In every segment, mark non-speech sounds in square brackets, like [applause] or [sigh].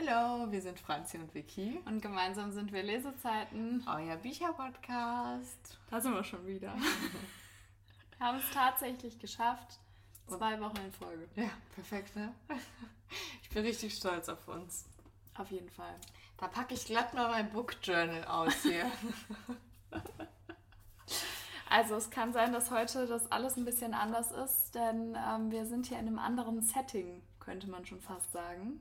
Hallo, wir sind Franzi und Vicky. Und gemeinsam sind wir Lesezeiten. Euer Bücherpodcast. Da sind wir schon wieder. wir haben es tatsächlich geschafft. Zwei Wochen in Folge. Ja, perfekt, ne? [laughs] Ich bin richtig stolz auf uns. Auf jeden Fall. Da packe ich glatt mal mein Book Journal aus hier. [laughs] Also es kann sein, dass heute das alles ein bisschen anders ist, denn ähm, wir sind hier in einem anderen Setting, könnte man schon fast sagen.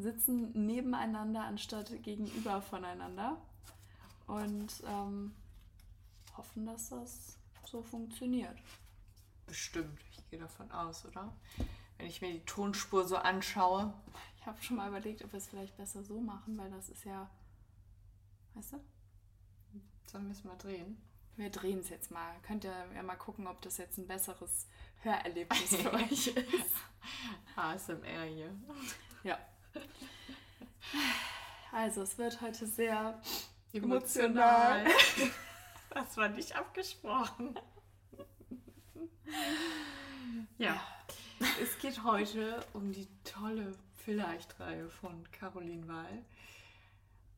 Sitzen nebeneinander anstatt gegenüber voneinander und ähm, hoffen, dass das so funktioniert. Bestimmt, ich gehe davon aus, oder? Wenn ich mir die Tonspur so anschaue. Ich habe schon mal überlegt, ob wir es vielleicht besser so machen, weil das ist ja, weißt du? Sollen wir es mal drehen? Wir drehen es jetzt mal. Könnt ihr ja mal gucken, ob das jetzt ein besseres Hörerlebnis für [laughs] euch ist. ASMR hier. Ja. Also, es wird heute sehr Emotional. [laughs] Das war nicht abgesprochen. Ja. Es geht heute um die tolle Vielleicht-Reihe von Caroline Wahl.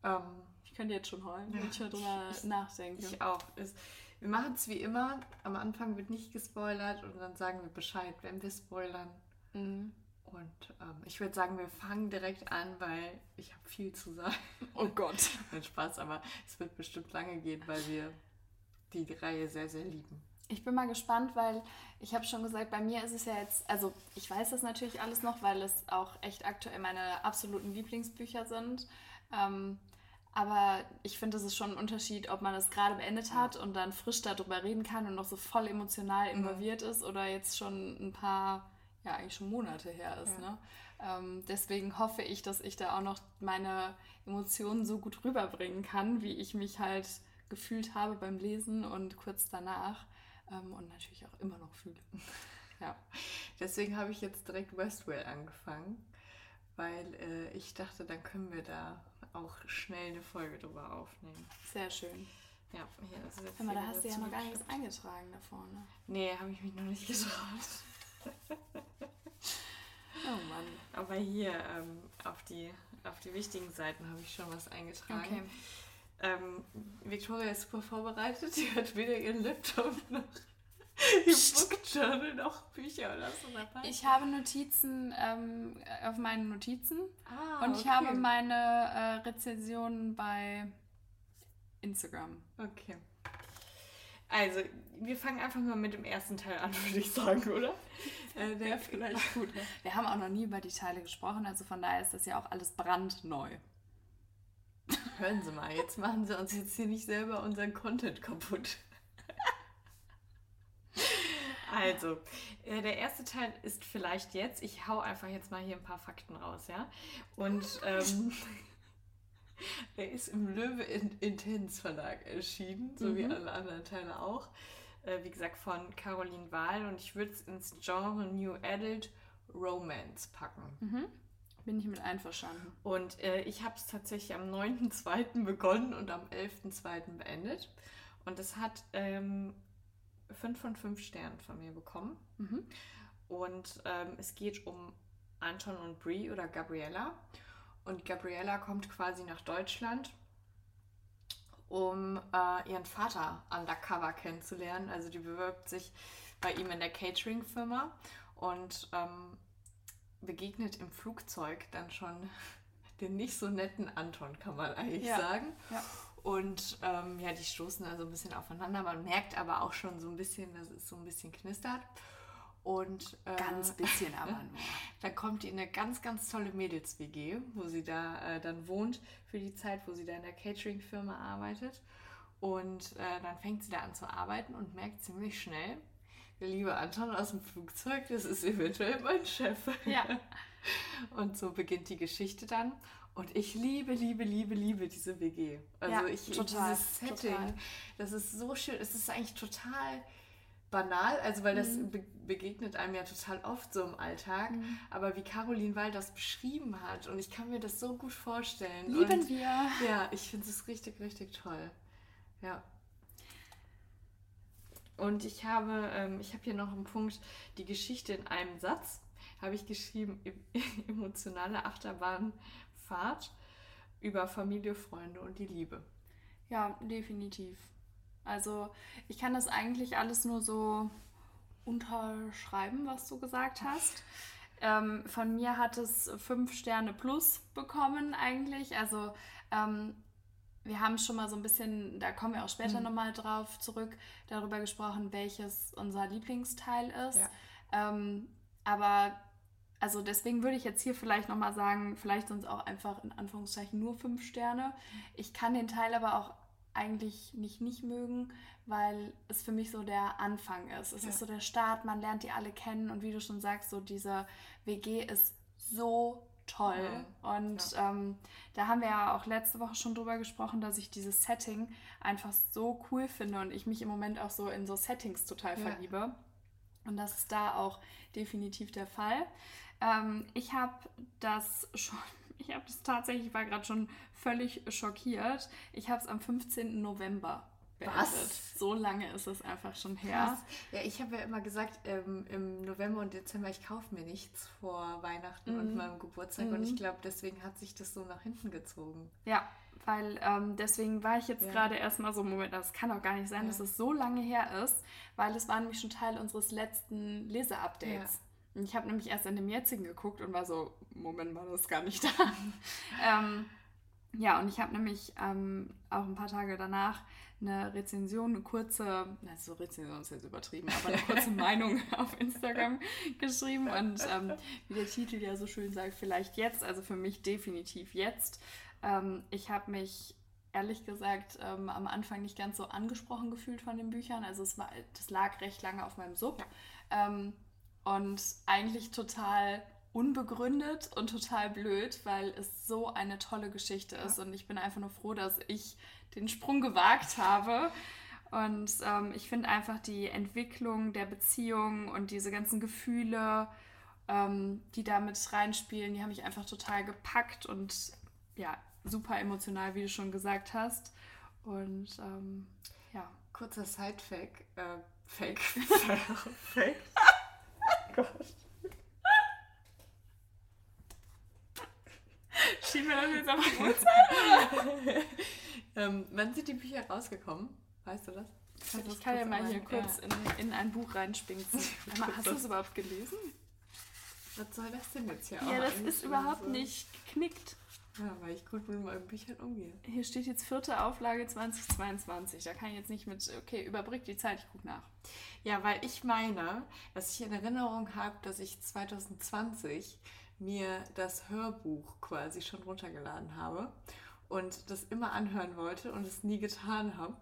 Ähm, Ich könnte jetzt schon heulen, wenn ich darüber ich- nachdenke. ich auch. Es, wir machen es wie immer. Am Anfang wird nicht gespoilert und dann sagen wir Bescheid, wenn wir spoilern. Mhm. Und ähm, ich würde sagen, wir fangen direkt an, weil ich habe viel zu sagen. Oh Gott. [laughs] Nein, Spaß, aber es wird bestimmt lange gehen, weil wir die Reihe sehr, sehr lieben. Ich bin mal gespannt, weil ich habe schon gesagt, bei mir ist es ja jetzt, also ich weiß das natürlich alles noch, weil es auch echt aktuell meine absoluten Lieblingsbücher sind. Ähm, aber ich finde, es ist schon ein Unterschied, ob man es gerade beendet hat und dann frisch darüber reden kann und noch so voll emotional involviert ist oder jetzt schon ein paar, ja eigentlich schon Monate her ist. Ja. Ne? Ähm, deswegen hoffe ich, dass ich da auch noch meine Emotionen so gut rüberbringen kann, wie ich mich halt gefühlt habe beim Lesen und kurz danach. Ähm, und natürlich auch immer noch fühle. [laughs] ja. Deswegen habe ich jetzt direkt Westwell angefangen, weil äh, ich dachte, dann können wir da auch schnell eine Folge drüber aufnehmen. Sehr schön. Ja, hier ist jetzt Hör mal, da hast du ja noch gar nichts eingetragen da vorne. Nee, habe ich mich noch nicht getraut. [laughs] Oh Mann. Aber hier ähm, auf, die, auf die wichtigen Seiten habe ich schon was eingetragen. Okay. Ähm, Victoria ist super vorbereitet. [laughs] Sie hat weder ihren Laptop noch [laughs] ihr Book Journal noch Bücher oder so dabei. Ich habe Notizen ähm, auf meinen Notizen ah, und ich habe meine äh, Rezensionen bei Instagram. Okay. Also, wir fangen einfach mal mit dem ersten Teil an, [laughs] würde ich sagen, oder? Äh, der [laughs] vielleicht gut. Wir haben auch noch nie über die Teile gesprochen, also von daher ist das ja auch alles brandneu. Hören Sie mal, jetzt machen Sie uns jetzt hier nicht selber unseren Content kaputt. Also, äh, der erste Teil ist vielleicht jetzt, ich hau einfach jetzt mal hier ein paar Fakten raus, ja? Und ähm, [laughs] der ist im Löwe In Intens Verlag erschienen, so wie Mhm. alle anderen Teile auch. Äh, wie gesagt, von Caroline Wahl und ich würde es ins Genre New Adult Romance packen. Mhm. Bin ich mit einverstanden. Und äh, ich habe es tatsächlich am 9.2. begonnen und am 11.2. beendet. Und es hat ähm, 5 von 5 Sternen von mir bekommen. Mhm. Und ähm, es geht um Anton und Brie oder Gabriella. Und Gabriella kommt quasi nach Deutschland, um äh, ihren Vater undercover kennenzulernen. Also die bewirbt sich bei ihm in der Catering-Firma und ähm, begegnet im Flugzeug dann schon [laughs] den nicht so netten Anton, kann man eigentlich Ja. sagen. Ja. Und ähm, ja, die stoßen also ein bisschen aufeinander. Man merkt aber auch schon so ein bisschen, dass es so ein bisschen knistert. Und äh, Ganz bisschen [laughs] aber nur. dann kommt die in eine ganz, ganz tolle Mädels-WG, wo sie da äh, dann wohnt für die Zeit, wo sie da in der Catering-Firma arbeitet. Und äh, dann fängt sie da an zu arbeiten und merkt ziemlich schnell, der liebe Anton aus dem Flugzeug, das ist eventuell mein Chef. Ja. [laughs] Und so beginnt die Geschichte dann. Und ich liebe, liebe, liebe, liebe diese WG. Also Ja, ich total, dieses Setting, total. das ist so schön. Es ist eigentlich total banal, also weil das Mhm. be begegnet einem ja total oft so im Alltag. Mhm. Aber wie Caroline Wall das beschrieben hat und ich kann mir das so gut vorstellen. Lieben und, wir. Ja, ich finde es richtig, richtig toll. Ja. Und ich habe, ähm, ich habe hier noch einen Punkt, die Geschichte in einem Satz habe ich geschrieben, em- [laughs] emotionale Achterbahn Fahrt über Familie, Freunde und die Liebe. Ja, definitiv. Also ich kann das eigentlich alles nur so unterschreiben, was du gesagt hast. Ähm, von mir hat es fünf Sterne plus bekommen eigentlich. Also ähm, wir haben schon mal so ein bisschen, da kommen wir auch später mhm. nochmal drauf zurück, darüber gesprochen, welches unser Lieblingsteil ist. Ja. Ähm, aber also deswegen würde ich jetzt hier vielleicht nochmal sagen, vielleicht sind es auch einfach in Anführungszeichen nur fünf Sterne. Ich kann den Teil aber auch eigentlich nicht nicht mögen, weil es für mich so der Anfang ist. Es ja. ist so der Start, man lernt die alle kennen und wie du schon sagst, so diese WG ist so toll. Mhm. Und ja. ähm, da haben wir ja auch letzte Woche schon drüber gesprochen, dass ich dieses Setting einfach so cool finde und ich mich im Moment auch so in so Settings total ja. verliebe. Und das ist da auch definitiv der Fall. Ähm, ich habe das [laughs] schon, ich habe das tatsächlich, ich war gerade schon völlig schockiert. Ich habe es am 15. November beendet. Was? So lange ist es einfach schon her. Krass. Ja, ich habe ja immer gesagt, ähm, im November und Dezember, ich kaufe mir nichts vor Weihnachten mhm. und meinem Geburtstag. Mhm. Und ich glaube, deswegen hat sich das so nach hinten gezogen. Ja, weil ähm, deswegen war ich jetzt ja. gerade erstmal so, Moment, das kann doch gar nicht sein, ja. dass es so lange her ist, weil es war nämlich schon Teil unseres letzten Leseupdates. Ja. Ich habe nämlich erst in dem jetzigen geguckt und war so, Moment mal, das ist gar nicht [laughs] da. ähm, ja, und ich habe nämlich ähm, auch ein paar Tage danach eine Rezension, eine kurze, also Rezension ist jetzt übertrieben, aber eine kurze [laughs] Meinung auf Instagram geschrieben. Und ähm, wie der Titel ja so schön sagt, vielleicht jetzt, also für mich definitiv jetzt. Ähm, ich habe mich ehrlich gesagt ähm, am Anfang nicht ganz so angesprochen gefühlt von den Büchern. Also es war, das lag recht lange auf meinem Sub. Ähm, und eigentlich total unbegründet und total blöd, weil es so eine tolle Geschichte ist. Und ich bin einfach nur froh, dass ich den Sprung gewagt habe. Und ähm, ich finde einfach die Entwicklung der Beziehung und diese ganzen Gefühle, ähm, die da mit reinspielen, die haben mich einfach total gepackt und ja, super emotional, wie du schon gesagt hast. Und ähm, ja. Kurzer Side-Fact. Äh, Fake. [laughs] [laughs] Fake. Gott. Schieben wir das jetzt auf die Uhrzeit? ähm, wann sind die Bücher rausgekommen? Weißt du das? Kannst ich kann ja mal hier kurz ja. in, in ein Buch reinspinksen. [laughs] Hast du es überhaupt gelesen? Was soll das denn jetzt hier Ja, das ist überhaupt so? nicht geknickt. Ja, weil ich gut mit meinen Büchern umgehe. Hier steht jetzt vierte Auflage 2022. Da kann ich jetzt nicht mit, okay, überbrück die Zeit, ich gucke nach. Ja, weil ich meine, dass ich in Erinnerung habe, dass ich 2020 mir das Hörbuch quasi schon runtergeladen habe und das immer anhören wollte und es nie getan habe.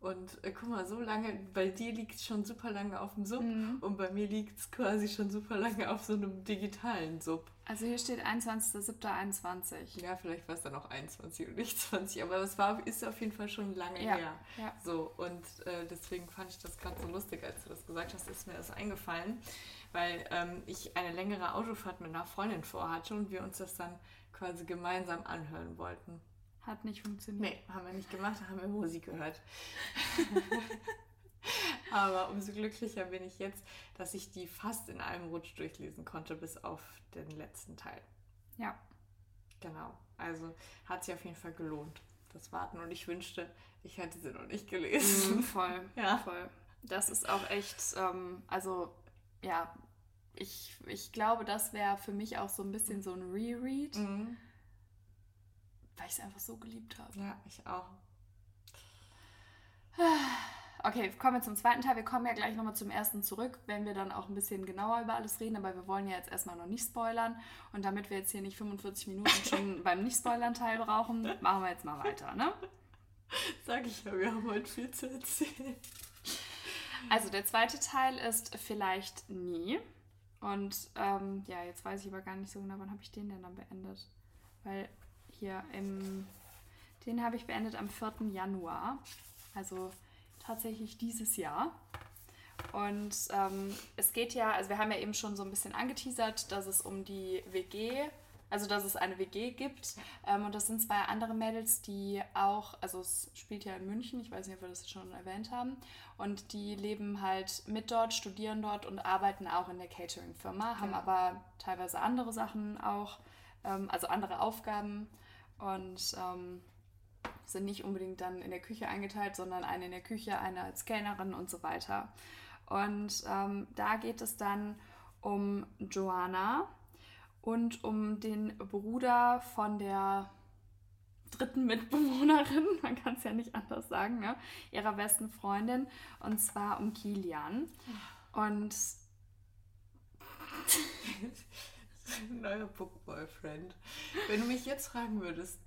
Und äh, guck mal, so lange, bei dir liegt es schon super lange auf dem Sub mhm. und bei mir liegt es quasi schon super lange auf so einem digitalen Sub. Also hier steht 21.07.21. Ja, vielleicht war es dann auch 21 und nicht 20, aber es war, ist auf jeden Fall schon lange ja. her. Ja. So, und äh, deswegen fand ich das gerade so lustig, als du das gesagt hast, ist mir das eingefallen, weil ähm, ich eine längere Autofahrt mit einer Freundin vorhatte und wir uns das dann quasi gemeinsam anhören wollten. Hat nicht funktioniert. Nee, haben wir nicht gemacht, haben wir Musik gehört. [laughs] [laughs] Aber umso glücklicher bin ich jetzt, dass ich die fast in einem Rutsch durchlesen konnte, bis auf den letzten Teil. Ja. Genau. Also hat sich auf jeden Fall gelohnt, das Warten. Und ich wünschte, ich hätte sie noch nicht gelesen. Mm, voll. [laughs] ja. Voll. Das ist auch echt, ähm, also ja, ich, ich glaube, das wäre für mich auch so ein bisschen so ein Reread. Mhm weil ich es einfach so geliebt habe. Ja, ich auch. [sighs] Okay, kommen wir zum zweiten Teil. Wir kommen ja gleich nochmal zum ersten zurück, wenn wir dann auch ein bisschen genauer über alles reden. Aber wir wollen ja jetzt erstmal noch nicht spoilern. Und damit wir jetzt hier nicht 45 Minuten [laughs] schon beim Nicht-Spoilern-Teil brauchen, machen wir jetzt mal weiter, ne? Sag ich ja, wir haben heute viel zu erzählen. Also der zweite Teil ist vielleicht nie. Und ähm, ja, jetzt weiß ich aber gar nicht so genau, wann habe ich den denn dann beendet. Weil hier im, den habe ich beendet am 4. Januar, also tatsächlich dieses Jahr. Und ähm, es geht ja, also wir haben ja eben schon so ein bisschen angeteasert, dass es um die WG, also dass es eine WG gibt. Ähm, und das sind zwei andere Mädels, die auch, also es spielt ja in München, ich weiß nicht, ob wir das schon erwähnt haben. Und die leben halt mit dort, studieren dort und arbeiten auch in der Catering-Firma, haben ja. aber teilweise andere Sachen auch ähm, also andere Aufgaben und ähm, sind nicht unbedingt dann in der Küche eingeteilt, sondern eine in der Küche, eine als Kellnerin und so weiter. Und ähm, da geht es dann um Joanna und um den Bruder von der dritten Mitbewohnerin, [laughs] man kann es ja nicht anders sagen, ne? ihrer besten Freundin, und zwar um Kilian. Und [laughs] neuer Book Boyfriend. Wenn du mich jetzt fragen würdest,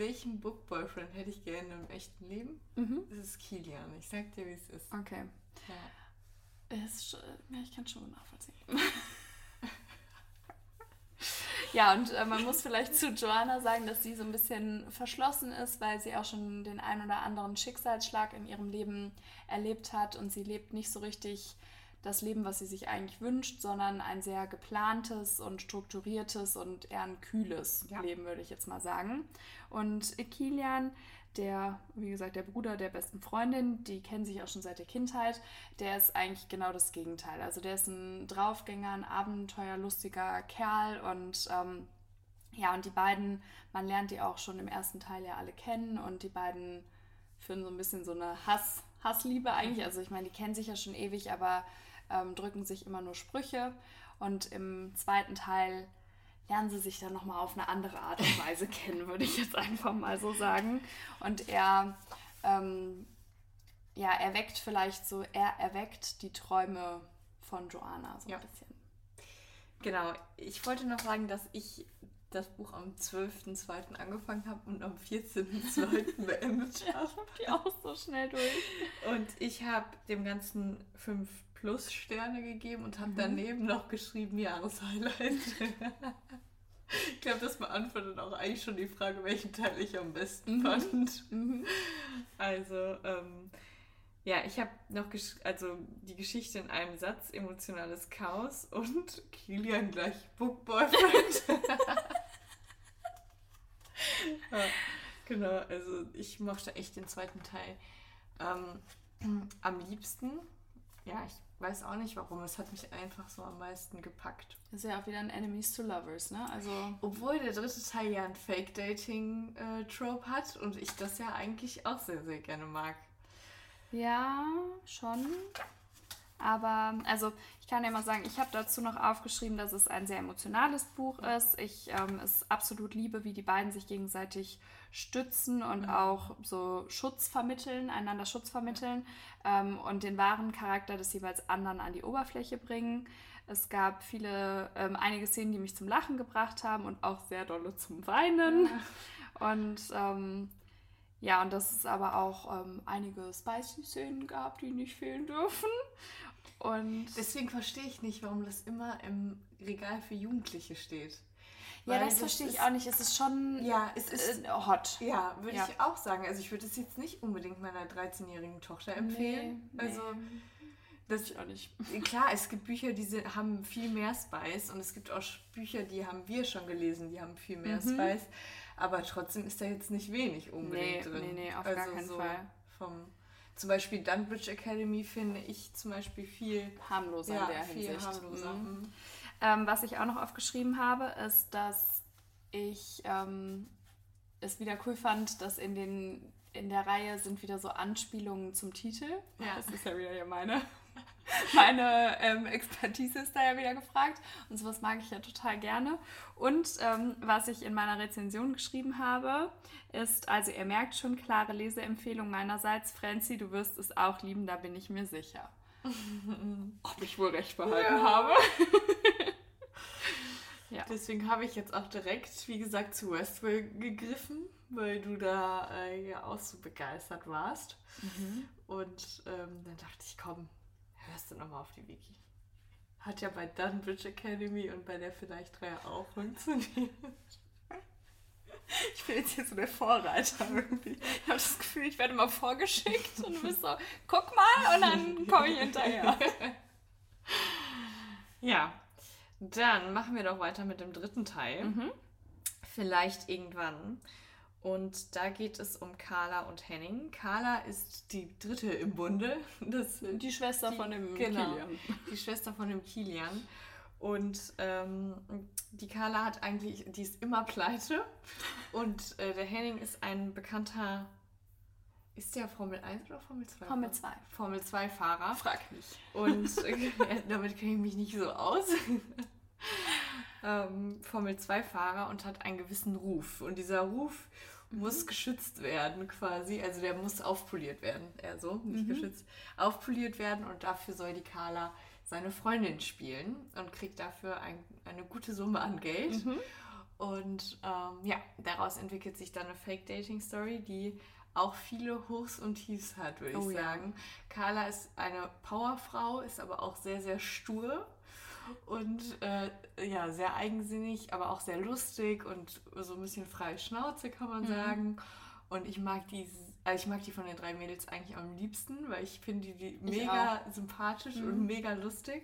welchen Book Boyfriend hätte ich gerne im echten Leben? Mhm. Das ist Kilian. Ich sag dir, wie es ist. Okay. Ja. Ist, ja, ich kann schon nachvollziehen. [laughs] ja, und äh, man muss vielleicht zu Joanna sagen, dass sie so ein bisschen verschlossen ist, weil sie auch schon den ein oder anderen Schicksalsschlag in ihrem Leben erlebt hat und sie lebt nicht so richtig das Leben, was sie sich eigentlich wünscht, sondern ein sehr geplantes und strukturiertes und eher ein kühles ja. Leben, würde ich jetzt mal sagen. Und Kilian, der, wie gesagt, der Bruder der besten Freundin, die kennen sich auch schon seit der Kindheit, der ist eigentlich genau das Gegenteil. Also der ist ein Draufgänger, ein abenteuerlustiger Kerl und ähm, ja, und die beiden, man lernt die auch schon im ersten Teil ja alle kennen und die beiden führen so ein bisschen so eine Hass, Hassliebe eigentlich. Also ich meine, die kennen sich ja schon ewig, aber ähm, drücken sich immer nur Sprüche. Und im zweiten Teil lernen sie sich dann nochmal auf eine andere Art und Weise [laughs] kennen, würde ich jetzt einfach mal so sagen. Und er, ähm, ja, erweckt vielleicht so, er erweckt die Träume von Joanna so ein ja. bisschen. Genau, ich wollte noch sagen, dass ich das Buch am 12.02. angefangen habe und am 14.02. [laughs] beendet habe. ich habe die auch so schnell durch. Und ich habe dem Ganzen fünf Plus Sterne gegeben und habe mhm. daneben noch geschrieben Jahreshighlight. [laughs] ich glaube, das beantwortet auch eigentlich schon die Frage, welchen Teil ich am besten mhm. fand. Mhm. Also, ähm, ja, ich habe noch also die Geschichte in einem Satz, emotionales Chaos und [laughs] Kilian gleich Book Boyfriend. [laughs] ja, genau, also ich mochte echt den zweiten Teil ähm, am liebsten. Ja, ich weiß auch nicht warum. Es hat mich einfach so am meisten gepackt. Das ist ja auch wieder ein Enemies to Lovers, ne? Also Obwohl der dritte Teil ja ein Fake-Dating-Trope hat und ich das ja eigentlich auch sehr, sehr gerne mag. Ja, schon. Aber, also, ich kann ja mal sagen, ich habe dazu noch aufgeschrieben, dass es ein sehr emotionales Buch ist. Ich ähm, es absolut liebe, wie die beiden sich gegenseitig stützen und mhm. auch so Schutz vermitteln, einander Schutz vermitteln ähm, und den wahren Charakter des jeweils anderen an die Oberfläche bringen. Es gab viele, ähm, einige Szenen, die mich zum Lachen gebracht haben und auch sehr dolle zum Weinen. Ja. [laughs] Und ähm, ja, und dass es aber auch ähm, einige spicy Szenen gab, die nicht fehlen dürfen. Und deswegen verstehe ich nicht, warum das immer im Regal für Jugendliche steht. Ja, das, das verstehe ich auch nicht. Es ist schon ja, es ist, äh, hot. Ja, würde ja. ich auch sagen. Also ich würde es jetzt nicht unbedingt meiner 13-jährigen Tochter empfehlen. Nee, also nee. Das, ich auch nicht. [laughs] Klar, es gibt Bücher, die sind, haben viel mehr Spice und es gibt auch Bücher, die haben wir schon gelesen, die haben viel mehr mhm. Spice. Aber trotzdem ist da jetzt nicht wenig unbedingt nee, drin. Nee, nee, auf also gar keinen so Fall. Vom, zum Beispiel Dunbridge Academy finde ich zum Beispiel viel harmloser ja, in der viel Hinsicht. Harmloser. Mhm. mhm. Ähm, was ich auch noch aufgeschrieben habe, ist, dass ich ähm, es wieder cool fand, dass in den in der Reihe sind wieder so Anspielungen zum Titel. Ja. Das ist ja wieder ja meine, [laughs] meine ähm, Expertise ist da ja wieder gefragt. Und sowas mag ich ja total gerne. Und ähm, was ich in meiner Rezension geschrieben habe, ist, also ihr merkt schon, klare Leseempfehlung meinerseits. Franzi, du wirst es auch lieben, da bin ich mir sicher. [laughs] Ob ich wohl recht behalten ja. habe. [laughs] ja. Deswegen habe ich jetzt auch direkt, wie gesagt, zu Westworld gegriffen, weil du da äh, ja auch so begeistert warst. Mhm. Und ähm, dann dachte ich, komm, hörst du nochmal auf die Wiki. Hat ja bei Dunbridge Academy und bei der vielleicht 3 auch funktioniert. Ich bin jetzt hier so der Vorreiter irgendwie. Ich habe das Gefühl, ich werde mal vorgeschickt und du bist so, guck mal und dann komme ich hinterher. [laughs] Ja, dann machen wir doch weiter mit dem dritten Teil. Mhm. Vielleicht irgendwann. Und da geht es um Carla und Henning. Carla ist die dritte im Bunde. Das, die Schwester die, von dem genau, Kilian. Die Schwester von dem Kilian. Und ähm, die Carla hat eigentlich, die ist immer pleite. [laughs] Und äh, der Henning ist ein bekannter, ist der Formel 1 oder Formel 2? Formel 2. Formel 2 Fahrer. Frag mich. Und [laughs] äh, damit kenne ich mich nicht so aus. [laughs] ähm, Formel 2 Fahrer und hat einen gewissen Ruf. Und dieser Ruf muss geschützt werden quasi. Also der muss aufpoliert werden. Eher so, nicht Mhm. geschützt. Aufpoliert werden und dafür soll die Carla seine Freundin spielen und kriegt dafür ein, eine gute Summe an Geld. Mhm. Und ähm, ja, daraus entwickelt sich dann eine Fake-Dating-Story, die auch viele Hochs und Tiefs hat, würde ich Oh ja. sagen. Carla ist eine Powerfrau, ist aber auch sehr, sehr stur und äh, ja, sehr eigensinnig, aber auch sehr lustig und so ein bisschen freie Schnauze, kann man Mhm. sagen. Und ich mag die, also ich mag die von den drei Mädels eigentlich am liebsten, weil ich finde die, die mega sympathisch und Mhm. mega lustig.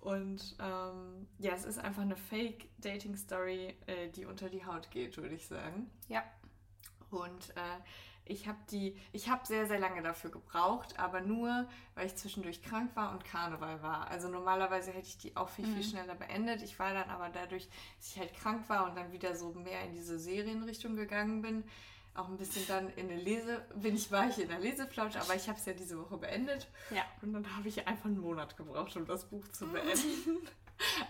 Und ähm, ja, es ist einfach eine Fake-Dating-Story, äh, die unter die Haut geht, würde ich sagen. Ja. Und äh, ich habe die, ich habe sehr, sehr lange dafür gebraucht, aber nur, weil ich zwischendurch krank war und Karneval war. Also normalerweise hätte ich die auch viel, viel Mhm. schneller beendet. Ich war dann aber dadurch, dass ich halt krank war und dann wieder so mehr in diese Serienrichtung gegangen bin, auch ein bisschen dann in eine Lese, bin ich, war ich in der Leseflaute, aber ich habe es ja diese Woche beendet. Ja. Und dann habe ich einfach einen Monat gebraucht, um das Buch zu [laughs] beenden.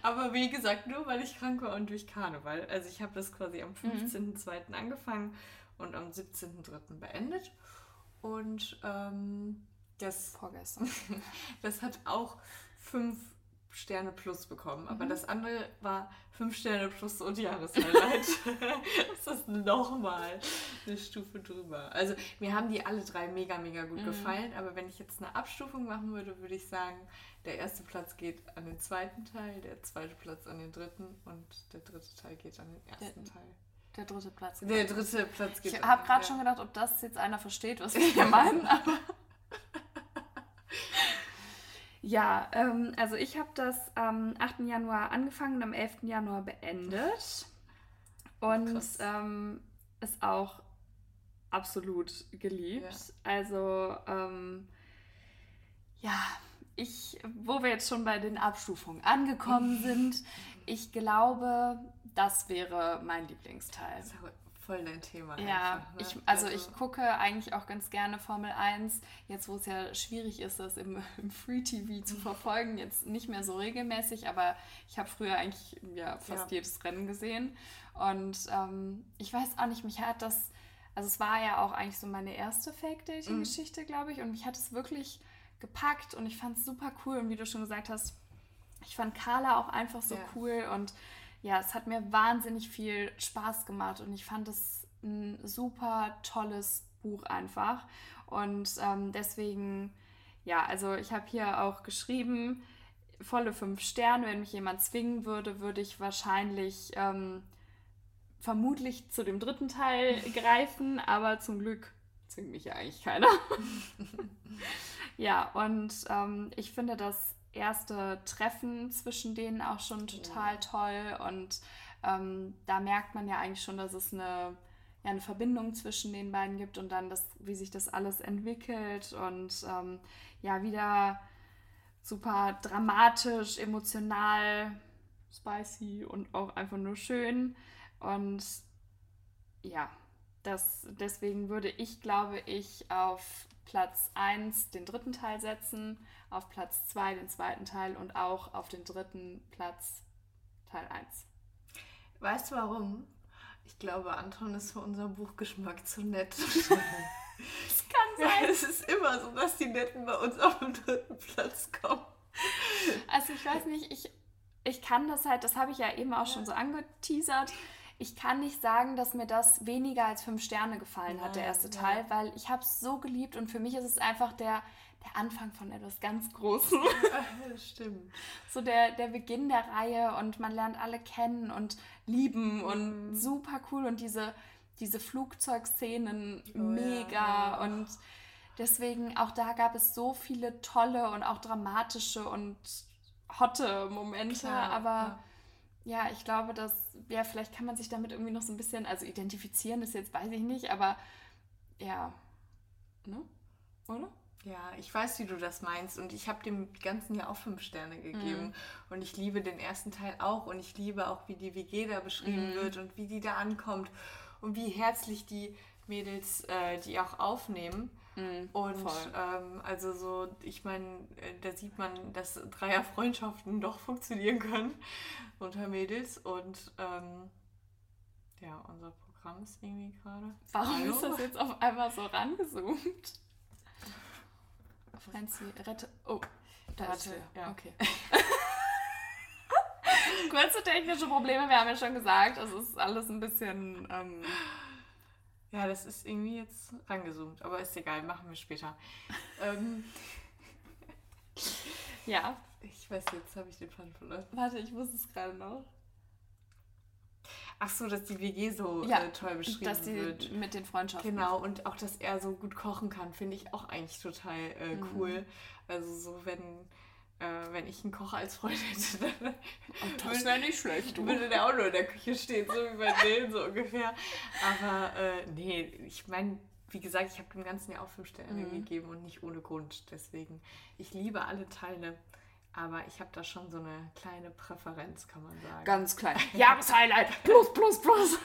Aber wie gesagt, nur weil ich krank war und durch Karneval. Also ich habe das quasi am 15.02. angefangen und am 17.03. beendet. Und ähm, das, Vorgestern. [laughs] das hat auch fünf Sterne plus bekommen. Aber Mhm. das andere war fünf Sterne plus und Jahreshighlight. [laughs] [laughs] das ist nochmal eine Stufe drüber. Also mir haben die alle drei mega, mega gut Mhm. gefallen. Aber wenn ich jetzt eine Abstufung machen würde, würde ich sagen, der erste Platz geht an den zweiten Teil, der zweite Platz an den dritten und der dritte Teil geht an den ersten Teil. Der dritte Platz. Der dritte Platz geht Ich habe gerade ja. schon gedacht, ob das jetzt einer versteht, was [laughs] wir hier meinen. Aber [laughs] ja, ähm, also ich habe das am 8. Januar angefangen und am 11. Januar beendet. Und ähm, ist auch absolut geliebt. Also, ähm, ja, ich, wo wir jetzt schon bei den Abstufungen angekommen [laughs] sind, ich glaube, das wäre mein Lieblingsteil. Das ist voll dein Thema. Ja, einfach, ne? ich, also ich gucke eigentlich auch ganz gerne Formel 1, jetzt wo es ja schwierig ist, das im, [laughs] im Free TV zu [laughs] verfolgen, jetzt nicht mehr so regelmäßig, aber ich habe früher eigentlich ja, fast Ja. jedes Rennen gesehen und ähm, ich weiß auch nicht, mich hat das, also es war ja auch eigentlich so meine erste Fake-Dating-Geschichte, glaube ich, und mich hat es wirklich gepackt und ich fand es super cool und wie du schon gesagt hast, ich fand Carla auch einfach so Ja. cool und ja, es hat mir wahnsinnig viel Spaß gemacht und ich fand es ein super tolles Buch einfach. Und ähm, deswegen, ja, also ich habe hier auch geschrieben, volle fünf Sterne. Wenn mich jemand zwingen würde, würde ich wahrscheinlich ähm, vermutlich zu dem dritten Teil [laughs] greifen, aber zum Glück zwingt mich ja eigentlich keiner. [laughs] ja, und ähm, ich finde das erste Treffen zwischen denen auch schon total toll. Und ähm, da merkt man ja eigentlich schon, dass es eine, ja, eine Verbindung zwischen den beiden gibt und dann, das, wie sich das alles entwickelt. Und ähm, ja, wieder super dramatisch, emotional, spicy und auch einfach nur schön. Und ja, das, deswegen würde ich, glaube ich, auf Platz 1 den dritten Teil setzen, auf Platz 2 den zweiten Teil und auch auf den dritten Platz Teil 1. Weißt du warum? Ich glaube, Anton ist für unseren Buchgeschmack zu nett. [laughs] Das kann Ja, es ist immer so, dass die Netten bei uns auf den dritten Platz kommen. Also ich weiß nicht, ich, ich kann das halt, das habe ich ja eben auch schon so angeteasert. Ich kann nicht sagen, dass mir das weniger als fünf Sterne gefallen hat, der erste ja. Teil, weil ich habe es so geliebt und für mich ist es einfach der, der Anfang von etwas ganz Großem. [laughs] Stimmt. so der, der Beginn der Reihe und man lernt alle kennen und lieben und Mhm. super cool und diese, diese Flugzeugszenen Oh mega ja. und deswegen auch da gab es so viele tolle und auch dramatische und hotte Momente, Klar, aber ja, ich glaube, dass, ja, vielleicht kann man sich damit irgendwie noch so ein bisschen, also identifizieren ist jetzt, weiß ich nicht, aber ja, ne? Oder? Ja, ich weiß, wie du das meinst. Und ich habe dem Ganzen ja auch fünf Sterne gegeben. Mhm. Und ich liebe den ersten Teil auch. Und ich liebe auch, wie die WG da beschrieben Mhm. wird und wie die da ankommt. Und wie herzlich die Mädels äh, die auch aufnehmen. Und Mhm, voll. ähm, also so, ich meine, äh, da sieht man, dass Dreierfreundschaften doch funktionieren können unter Mädels. Und ähm, ja, unser Programm ist irgendwie gerade. Warum Hallo? ist das jetzt auf einmal so rangezoomt? Franzi, rette. Oh, da Warte, ist sie. ja. Okay. [laughs] Kurze technische Probleme, wir haben ja schon gesagt, es ist alles ein bisschen. Ähm, Ja, das ist irgendwie jetzt rangezoomt, aber ist egal, machen wir später. [laughs] ähm, ja, ich weiß, jetzt habe ich den Faden verloren. warte, ich wusste es gerade noch. Ach so, dass die WG so Ja, äh, toll beschrieben dass die wird. mit den Freundschaften. Genau, und auch, dass er so gut kochen kann, finde ich auch eigentlich total äh, Mhm. cool. Also so, wenn, äh, wenn ich einen Kocher als Freund hätte, dann Das wäre nicht schlecht, du. würde der auch nur in der Küche stehen, so wie bei denen so ungefähr. Aber äh, nee, ich meine, wie gesagt, ich habe dem Ganzen ja auch fünf Sterne Mhm. gegeben und nicht ohne Grund. Deswegen, ich liebe alle Teile, aber ich habe da schon so eine kleine Präferenz, kann man sagen. Ganz klein. [laughs] Jahreshighlight. Plus, plus, plus. [laughs]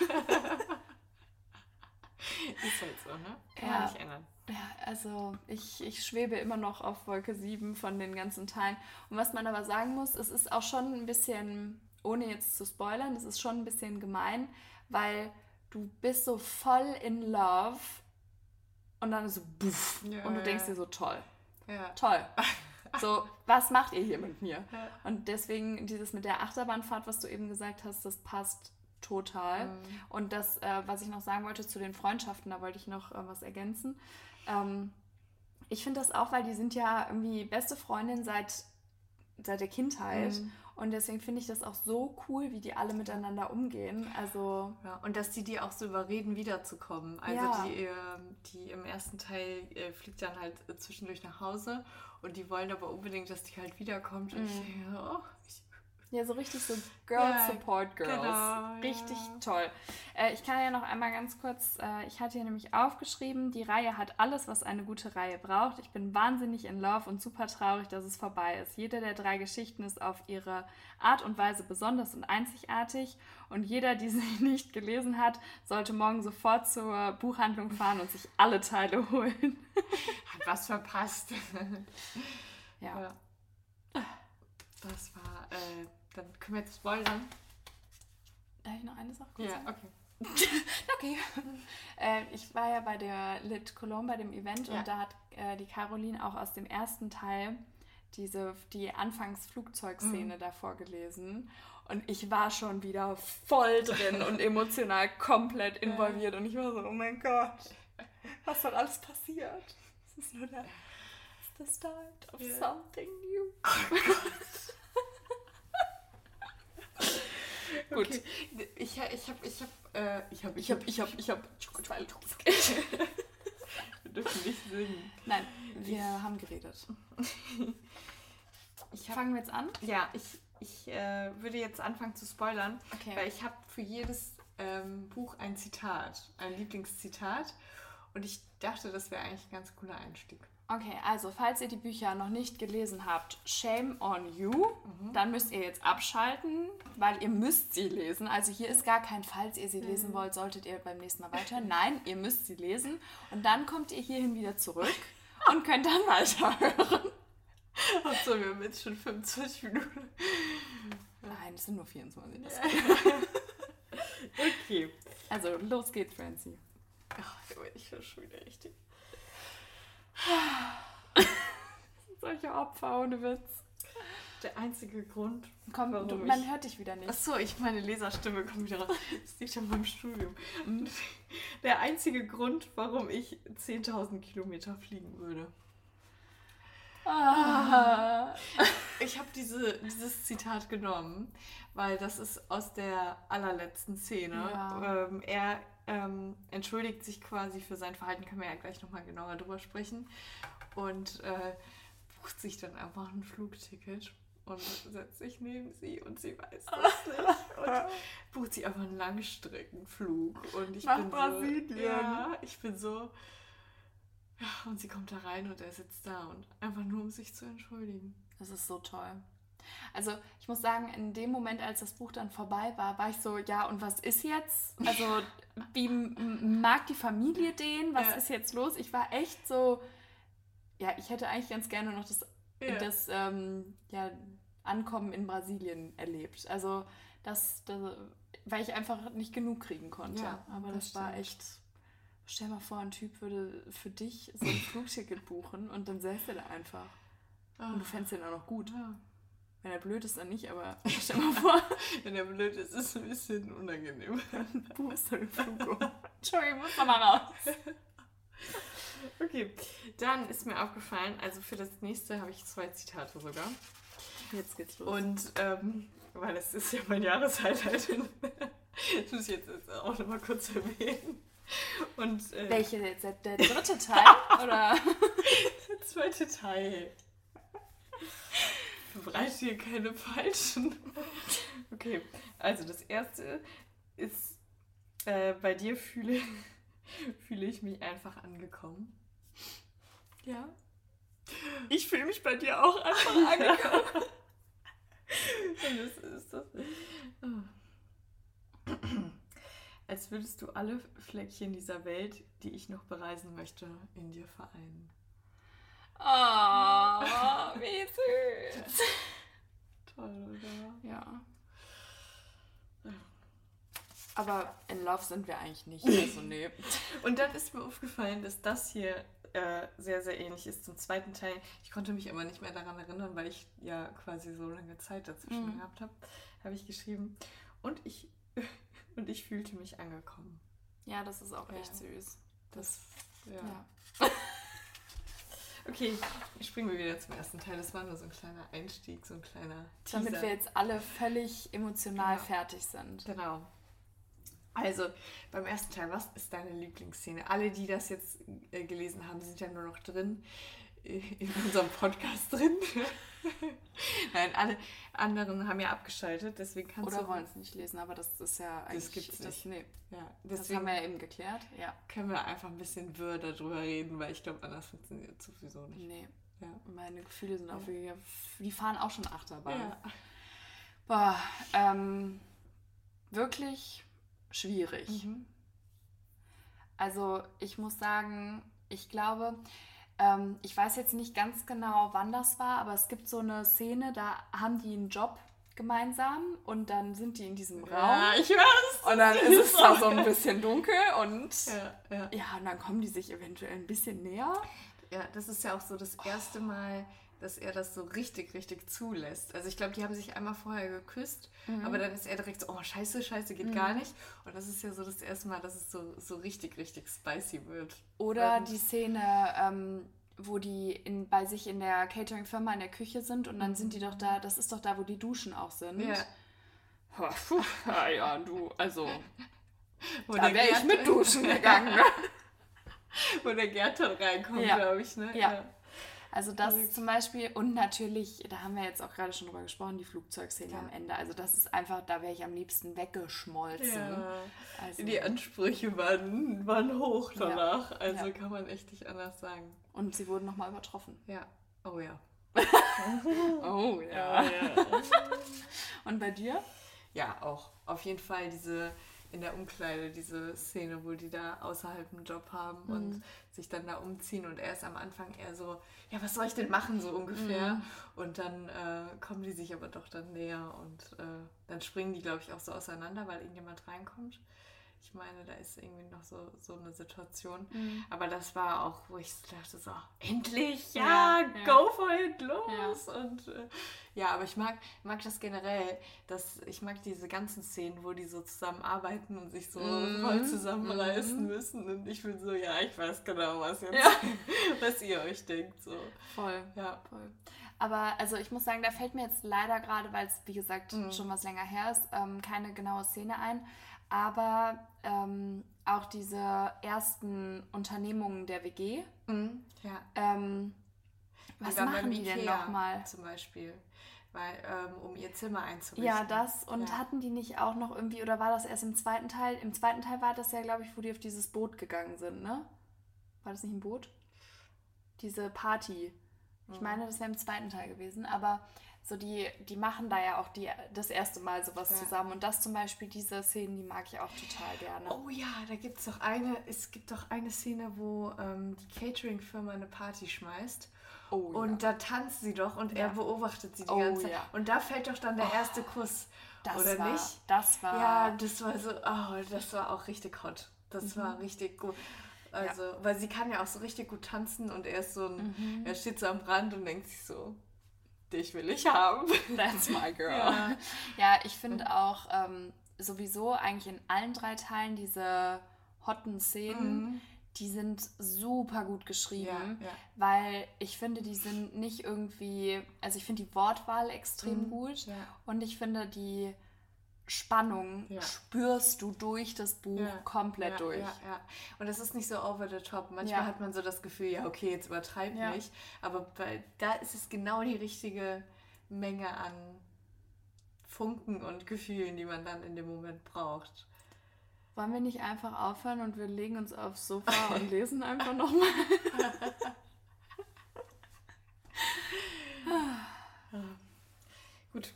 Ist halt so, ne? Kann Ja. man nicht ändern. Ja, also ich, ich schwebe immer noch auf Wolke 7 von den ganzen Teilen. Und was man aber sagen muss, es ist auch schon ein bisschen, ohne jetzt zu spoilern, es ist schon ein bisschen gemein, weil du bist so voll in love und dann ist so buff Ja, und du denkst dir so toll, Ja. toll. [laughs] So, was macht ihr hier mit mir? Ja. Und deswegen dieses mit der Achterbahnfahrt, was du eben gesagt hast, das passt total. Mhm. Und das, äh, was ich noch sagen wollte zu den Freundschaften, da wollte ich noch äh, was ergänzen. Ähm, ich finde das auch, weil die sind ja irgendwie beste Freundin seit, seit der Kindheit. Mhm. Und deswegen finde ich das auch so cool, wie die alle miteinander umgehen. Also, Ja, und dass die die auch so überreden, wiederzukommen. Also Ja. die, ähm, die im ersten Teil äh, fliegt dann halt äh, zwischendurch nach Hause und die wollen aber unbedingt, dass die halt wiederkommt. Und ich Mhm. denke, oh, ja, so richtig so Girl Ja, Support Girls. genau, richtig ja. toll. Äh, ich kann ja noch einmal ganz kurz, äh, ich hatte hier nämlich aufgeschrieben, die Reihe hat alles, was eine gute Reihe braucht. Ich bin wahnsinnig in Love und super traurig, dass es vorbei ist. Jede der drei Geschichten ist auf ihre Art und Weise besonders und einzigartig. Und jeder, die sie [laughs] nicht gelesen hat, sollte morgen sofort zur Buchhandlung fahren und sich alle Teile holen. hat was verpasst. [laughs] Ja. Ja. Das war, äh, dann können wir jetzt spoilern. Darf ich noch eine Sache kurz Ja, sagen? okay. [laughs] Okay. äh, ich war ja bei der Lit Cologne bei dem Event Ja. und da hat äh, die Caroline auch aus dem ersten Teil diese die Anfangsflugzeugszene Mhm. da vorgelesen. Und ich war schon wieder voll drin und emotional komplett involviert. Und ich war so, oh mein Gott, was soll alles passiert? Es ist nur der the start of Ja. something new. [laughs] [laughs] Gut. Ich, ich hab, ich hab, äh, ich hab, Ich hab, ich hab, ich hab. [laughs] Wir dürfen nicht singen. Nein, wir haben geredet. Ich hab, Fangen wir jetzt an? ja, ich, ich äh, würde jetzt anfangen zu spoilern, Okay. weil ich habe für jedes ähm, Buch ein Zitat, ein Lieblingszitat. Und ich dachte, das wäre eigentlich ein ganz cooler Einstieg. Okay, also falls ihr die Bücher noch nicht gelesen habt, shame on you. Mhm. Dann müsst ihr jetzt abschalten, weil ihr müsst sie lesen. Also hier ist gar kein Falls ihr sie Mhm. lesen wollt, solltet ihr beim nächsten Mal weiterhören. Nein, ihr müsst sie lesen und dann kommt ihr hierhin wieder zurück [laughs] und könnt dann weiterhören. Achso, wir haben jetzt schon 25 Minuten. Nein, es sind nur 24. Das [laughs] Okay. Also los geht's, Francie. Ach, bin ich ja schon wieder richtig. [laughs] Solche Opfer ohne Witz. Der einzige Grund. Komm, Warum du, ich- man hört dich wieder nicht. Achso, ich meine Leserstimme kommt wieder raus. Das liegt an meinem Studium. Der einzige Grund, warum ich 10.000 Kilometer fliegen würde. Ah. Ich habe diese, dieses Zitat genommen, weil das ist aus der allerletzten Szene. Ja. Ähm, er ähm, entschuldigt sich quasi für sein Verhalten, können wir ja gleich nochmal genauer drüber sprechen. Und äh, bucht sich dann einfach ein Flugticket und setzt sich neben sie und sie weiß das nicht. Und [laughs] bucht sich einfach einen Langstreckenflug. Und ich Nach bin Brasilien. so. Ja, ich bin so. Ja, und sie kommt da rein und er sitzt da und einfach nur, um sich zu entschuldigen. Das ist so toll. Also ich muss sagen, in dem Moment, als das Buch dann vorbei war, war ich so, ja, und was ist jetzt? Also wie mag die Familie den? Was Ja. ist jetzt los? Ich war echt so, ja, ich hätte eigentlich ganz gerne noch das, Ja. das ähm, ja, Ankommen in Brasilien erlebt. Also das, das, weil ich einfach nicht genug kriegen konnte. Ja, Aber das das, war echt. Stell mal vor, ein Typ würde für dich so ein [laughs] Flugticket buchen und dann säße er da einfach. Und du fändest den auch noch gut. Ja. Wenn er blöd ist, dann nicht, aber [laughs] stell mal vor, Wenn er blöd ist, ist es ein bisschen unangenehm. Flug um. Entschuldigung, muss mal raus. [laughs] Okay, dann ist mir aufgefallen, also für das nächste habe ich zwei Zitate sogar. Jetzt geht's los. Und ähm, weil es ist ja mein Jahreshighlight. [laughs] das muss ich jetzt auch nochmal kurz erwähnen. Und äh, Welche jetzt? Der dritte Teil? Oder? der zweite Teil. Verbreite hier keine falschen. [laughs] Okay, also das erste ist, äh, bei dir fühle, [laughs] fühle ich mich einfach angekommen. Ja. Ich fühle mich bei dir auch einfach [laughs] angekommen. Und das ist das. Oh. Als würdest du alle Fleckchen dieser Welt, die ich noch bereisen möchte, in dir vereinen. Oh, wie süß. Toll, oder? Ja. Aber in Love sind wir eigentlich nicht. Also nee. [laughs] Und dann ist mir aufgefallen, dass das hier äh, sehr, sehr ähnlich ist zum zweiten Teil. Ich konnte mich aber nicht mehr daran erinnern, weil ich ja quasi so lange Zeit dazwischen Mhm. gehabt habe. Habe ich geschrieben. Und ich, [laughs] und ich fühlte mich angekommen. Ja, das ist auch echt Ja. süß. Das, ja. Ja. [laughs] Okay, springen wir wieder zum ersten Teil. Das war nur so ein kleiner Einstieg, so ein kleiner Teaser. Damit wir jetzt alle völlig emotional Genau. fertig sind. Genau. Also, beim ersten Teil, was ist deine Lieblingsszene? Alle, die das jetzt äh, gelesen haben, sind ja nur noch drin, [laughs] in unserem Podcast drin. [laughs] Nein, alle anderen haben ja abgeschaltet, deswegen kannst Oder du... wollen es nicht lesen, aber das ist ja eigentlich. gibt's das, nicht. nee, Ja, das haben wir ja eben geklärt. Ja. können wir einfach ein bisschen wirr darüber reden, weil ich glaube, anders funktioniert es sowieso nicht. Nee. Ja. Meine Gefühle sind Ja. auch wirklich. Die fahren auch schon Achterbahn. Ja. Boah, ähm, wirklich schwierig. Mhm. Also ich muss sagen, ich glaube, ähm, ich weiß jetzt nicht ganz genau, wann das war, aber es gibt so eine Szene, da haben die einen Job gemeinsam und dann sind die in diesem Ja, Raum ich weiß. und dann ist es [laughs] da so ein bisschen dunkel und Ja, ja. ja, und dann kommen die sich eventuell ein bisschen näher. Ja, das ist ja auch so das erste Mal, dass er das so richtig, richtig zulässt. Also ich glaube, die haben sich einmal vorher geküsst, aber dann ist er direkt so, oh scheiße, scheiße, geht gar nicht. Und das ist ja so das erste Mal, dass es so, so richtig, richtig spicy wird. Oder Und- die Szene, ähm, wo die in, bei sich in der Catering-Firma in der Küche sind und dann sind die doch da, das ist doch da, wo die Duschen auch sind. Ja. Ha, puh, ja, [laughs] ja, du, also, Wo da wäre ich mit duschen gegangen. Ne? [laughs] Wo der Gerd dann reinkommt, Ja. glaube ich, ne? Ja. Also das Verrückt. zum Beispiel und natürlich, da haben wir jetzt auch gerade schon drüber gesprochen, die Flugzeugszene Ja. am Ende. Also das ist einfach, da wäre ich am liebsten weggeschmolzen. Ja. Also, Die Ansprüche waren, waren hoch Ja. danach. Also Ja. kann man echt nicht anders sagen. und sie wurden nochmal übertroffen. Ja. Oh ja. [laughs] Oh Ja, ja. [laughs] Und bei dir? Ja, auch. Auf jeden Fall diese in der Umkleide, diese Szene, wo die da außerhalb einen Job haben Mhm. und sich dann da umziehen und er ist am Anfang eher so, ja, was soll ich denn machen, so ungefähr. Mhm. Und dann äh, kommen die sich aber doch dann näher und äh, dann springen die, glaube ich, auch so auseinander, weil irgendjemand reinkommt. Ich meine, da ist irgendwie noch so, so eine Situation. Mhm. Aber das war auch, wo ich dachte so, endlich, ja, Ja, ja. go for it, los. Und äh, ja, aber ich mag, mag das generell, dass ich mag diese ganzen Szenen, wo die so zusammenarbeiten und sich so Mhm. voll zusammenreißen Mhm. müssen. Und ich bin so, ja, ich weiß genau, was jetzt, Ja. [laughs] was ihr euch denkt. So. Voll. Ja. Voll. Aber also ich muss sagen, da fällt mir jetzt leider gerade, weil es wie gesagt Mhm. schon was länger her ist, ähm, keine genaue Szene ein. Aber ähm, auch diese ersten Unternehmungen der WG. Mhm. Ja. Ähm, Die was beim machen die denn nochmal? Zum Beispiel. Weil, ähm, um ihr Zimmer einzurichten. Ja, das. Und Ja. hatten die nicht auch noch irgendwie, oder war das erst im zweiten Teil? Im zweiten Teil war das ja, glaube ich, wo die auf dieses Boot gegangen sind, ne? War das nicht ein Boot? diese Party. Ich meine, das wäre im zweiten Teil gewesen, aber so die, die machen da ja auch die, das erste Mal sowas Ja. zusammen. Und das zum Beispiel, diese Szenen, die mag ich auch total gerne. Oh ja, da gibt es doch eine, es gibt doch eine Szene, wo ähm, die Catering-Firma eine Party schmeißt. Oh, Und da tanzt sie doch und er Ja. beobachtet sie die Oh, ganze Zeit. ja. Und da fällt doch dann der erste Kuss. das oder war, nicht? Das war. Ja, das war so, oh, das war auch richtig hot. Das Mhm. war richtig gut. Also, weil sie kann ja auch so richtig gut tanzen und er ist so ein, Mhm. er steht so am Rand und denkt sich so, dich will ich haben. [laughs] That's my girl. Ja. Ja, ich finde auch ähm, sowieso eigentlich in allen drei Teilen diese hotten Szenen, Mhm. die sind super gut geschrieben, Ja, ja. weil ich finde, die sind nicht irgendwie, also ich finde die Wortwahl extrem Mhm, gut und ich finde die Spannung Ja. spürst du durch das Buch Ja, komplett ja, durch. Und es ist nicht so over the top. Manchmal hat man so das Gefühl, ja, okay, jetzt übertreib nicht. Aber bei, da ist es genau die richtige Menge an Funken und Gefühlen, die man dann in dem Moment braucht. Wollen wir nicht einfach aufhören und wir legen uns aufs Sofa und lesen einfach nochmal? [laughs] Gut.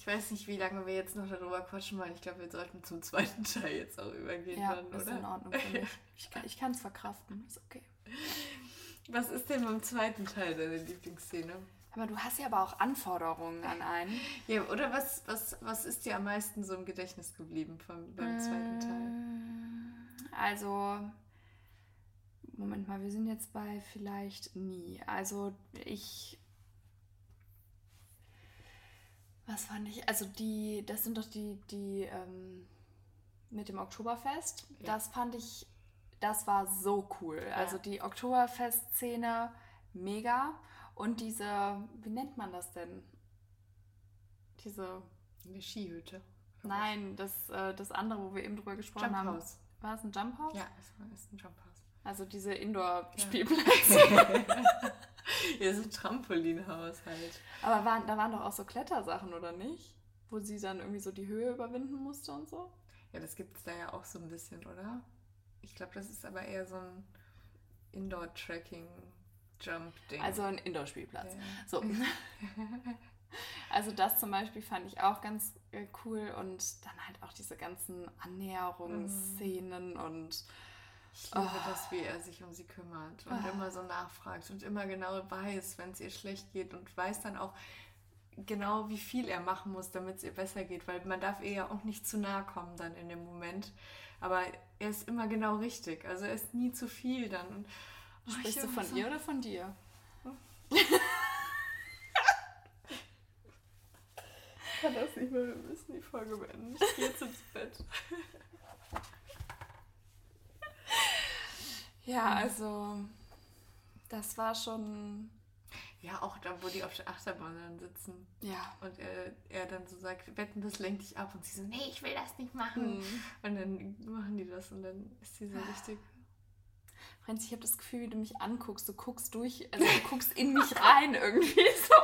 Ich weiß nicht, wie lange wir jetzt noch darüber quatschen wollen. Ich glaube, wir sollten zum zweiten Teil jetzt auch übergehen, Ja, dann, ist oder? in Ordnung für mich. [laughs] Ich kann es ich kann's verkraften, ist okay. Was ist denn beim zweiten Teil deine Lieblingsszene? Aber du hast ja aber auch Anforderungen an einen. Ja, oder was, was, was ist dir am meisten so im Gedächtnis geblieben vom, beim zweiten Teil? Also, Moment mal, wir sind jetzt bei vielleicht nie. Also, ich. Was fand ich? Also, die, das sind doch die, die ähm, mit dem Oktoberfest. Ja. Das fand ich, das war so cool. Also, die Oktoberfest-Szene, mega. Und diese, wie nennt man das denn? Diese, Eine Skihütte. nein, das, äh, das andere, wo wir eben drüber gesprochen Jump haben. House. War es ein Jump House? Ja, es war- ist ein Jump House. Also diese Indoor-Spielplätze. ja, [laughs] [laughs] [laughs] so ein Trampolinhaus halt. Aber waren, da waren doch auch so Klettersachen, oder nicht? Wo sie dann irgendwie so die Höhe überwinden musste und so. Ja, das gibt es da ja auch so ein bisschen, oder? Ich glaube, das ist aber eher so ein Indoor-Tracking-Jump-Ding. Also ein Indoor-Spielplatz. Ja. So. [laughs] Also das zum Beispiel fand ich auch ganz äh, cool und dann halt auch diese ganzen Annäherungsszenen und Ich liebe Oh. das, wie er sich um sie kümmert und Ah. immer so nachfragt und immer genau weiß, wenn es ihr schlecht geht und weiß dann auch genau, wie viel er machen muss, damit es ihr besser geht, weil man darf ihr ja auch nicht zu nahe kommen dann in dem Moment. Aber er ist immer genau richtig, also er ist nie zu viel dann. Und, oh, sprichst ich du von so- ihr oder von dir? [laughs] Ich kann das nicht mehr, wir müssen die Folge beenden. Ich gehe jetzt ins Bett. [laughs] Ja, also das war schon, Ja, auch da, wo die auf der Achterbahn dann sitzen ja. und er, er dann so sagt, wetten, das lenkt dich ab und sie so, nee, ich will das nicht machen. Hm. Und dann machen die das und dann ist sie so richtig. Franz, ich habe das Gefühl, wie du mich anguckst. Du guckst durch, also du guckst in mich rein irgendwie [laughs] so.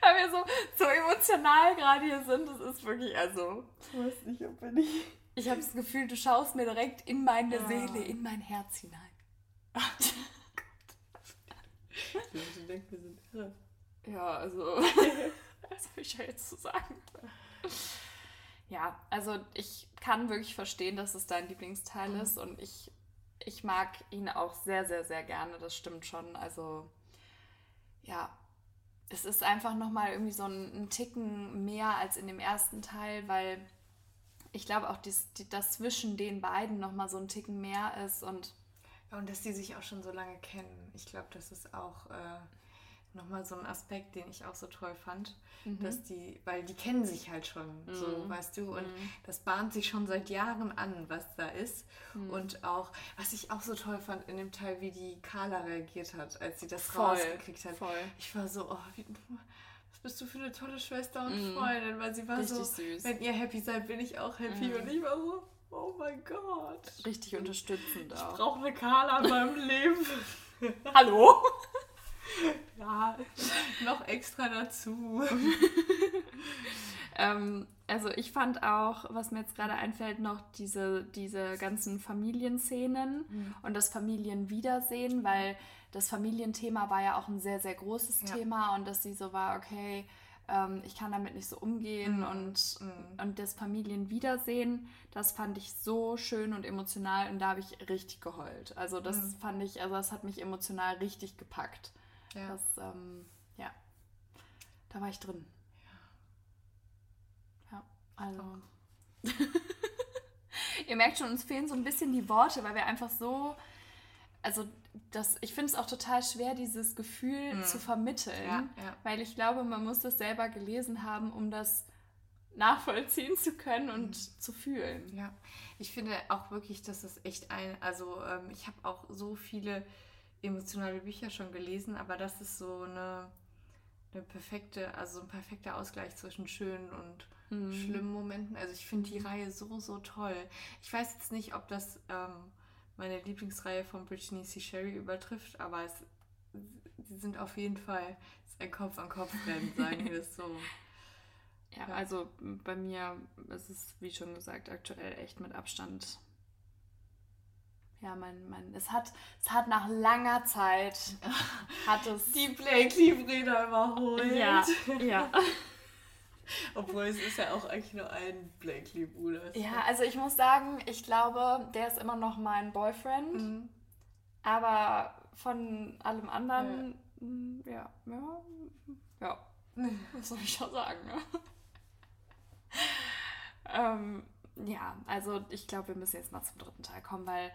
Weil wir so, so emotional gerade hier sind. Das ist wirklich, also. Ich weiß nicht, ob wir nicht. Ich habe das Gefühl, du schaust mir direkt in meine Ja. Seele, in mein Herz hinein. Die Leute denken, wir sind irre. Ja, also. [laughs] Was soll ich ja jetzt zu sagen? Ja, also ich kann wirklich verstehen, dass es dein Lieblingsteil Mhm. ist und ich, ich mag ihn auch sehr, sehr, sehr gerne. Das stimmt schon. Also, ja, es ist einfach nochmal irgendwie so ein, ein Ticken mehr als in dem ersten Teil, weil ich glaube auch, dies, die, dass zwischen den beiden nochmal so ein Ticken mehr ist und Ja, und dass die sich auch schon so lange kennen. Ich glaube, das ist auch äh, nochmal so ein Aspekt, den ich auch so toll fand. Dass die, weil die kennen sich halt schon, so, Mhm. weißt du, und Mhm. das bahnt sich schon seit Jahren an, was da ist. Mhm. Und auch, was ich auch so toll fand in dem Teil, wie die Carla reagiert hat, als sie das Voll, rausgekriegt hat. voll. Ich war so, oh, wie, bist du für eine tolle Schwester und Mhm. Freundin, weil sie war Richtig so, süß. wenn ihr happy seid, bin ich auch happy. Mhm. Und ich war so, oh mein Gott. Richtig unterstützend Ich auch. brauche eine Carla in meinem [laughs] Leben. Hallo? [laughs] Ja, noch extra dazu. [laughs] Ähm, also ich fand auch, was mir jetzt gerade einfällt, noch diese, diese ganzen Familienszenen mhm. und das Familienwiedersehen, weil das Familienthema war ja auch ein sehr, sehr großes ja. Thema und dass sie so war, okay, ähm, ich kann damit nicht so umgehen mhm. und, mhm. und das Familienwiedersehen, das fand ich so schön und emotional und da habe ich richtig geheult. Also das mhm. fand ich, also das hat mich emotional richtig gepackt. Ja. Das, ähm, ja, da war ich drin. Ja, ja also. [laughs] Ihr merkt schon, uns fehlen so ein bisschen die Worte, weil wir einfach so also das, ich finde es auch total schwer, dieses Gefühl mhm. zu vermitteln, ja, ja. weil ich glaube, man muss das selber gelesen haben, um das nachvollziehen zu können und mhm. zu fühlen. Ja, ich finde auch wirklich, dass es echt ein, also ähm, ich habe auch so viele emotionale Bücher schon gelesen, aber das ist so eine, eine perfekte, also ein perfekter Ausgleich zwischen schönen und mhm. schlimmen Momenten. Also ich finde die Reihe so, so toll. Ich weiß jetzt nicht, ob das ähm, meine Lieblingsreihe von Brittany C. Sherry übertrifft, aber es, sie sind auf jeden Fall ein Kopf-an-Kopf-Rennen, sagen wir es so. [laughs] Ja, ja, also bei mir ist es, wie schon gesagt, aktuell echt mit Abstand. Ja, mein, mein, es hat, es hat nach langer Zeit hat es die Blakely-Brüder überholt. Ja, ja. [laughs] [laughs] Obwohl es ist ja auch eigentlich nur ein Blakely-Bruder. Ja, also ich muss sagen, ich glaube, der ist immer noch mein Boyfriend. Mhm. Aber von allem anderen, ja, ja, ja. ja. [laughs] Was soll ich schon sagen? Ne? ähm, ja, also ich glaube, wir müssen jetzt mal zum dritten Teil kommen, weil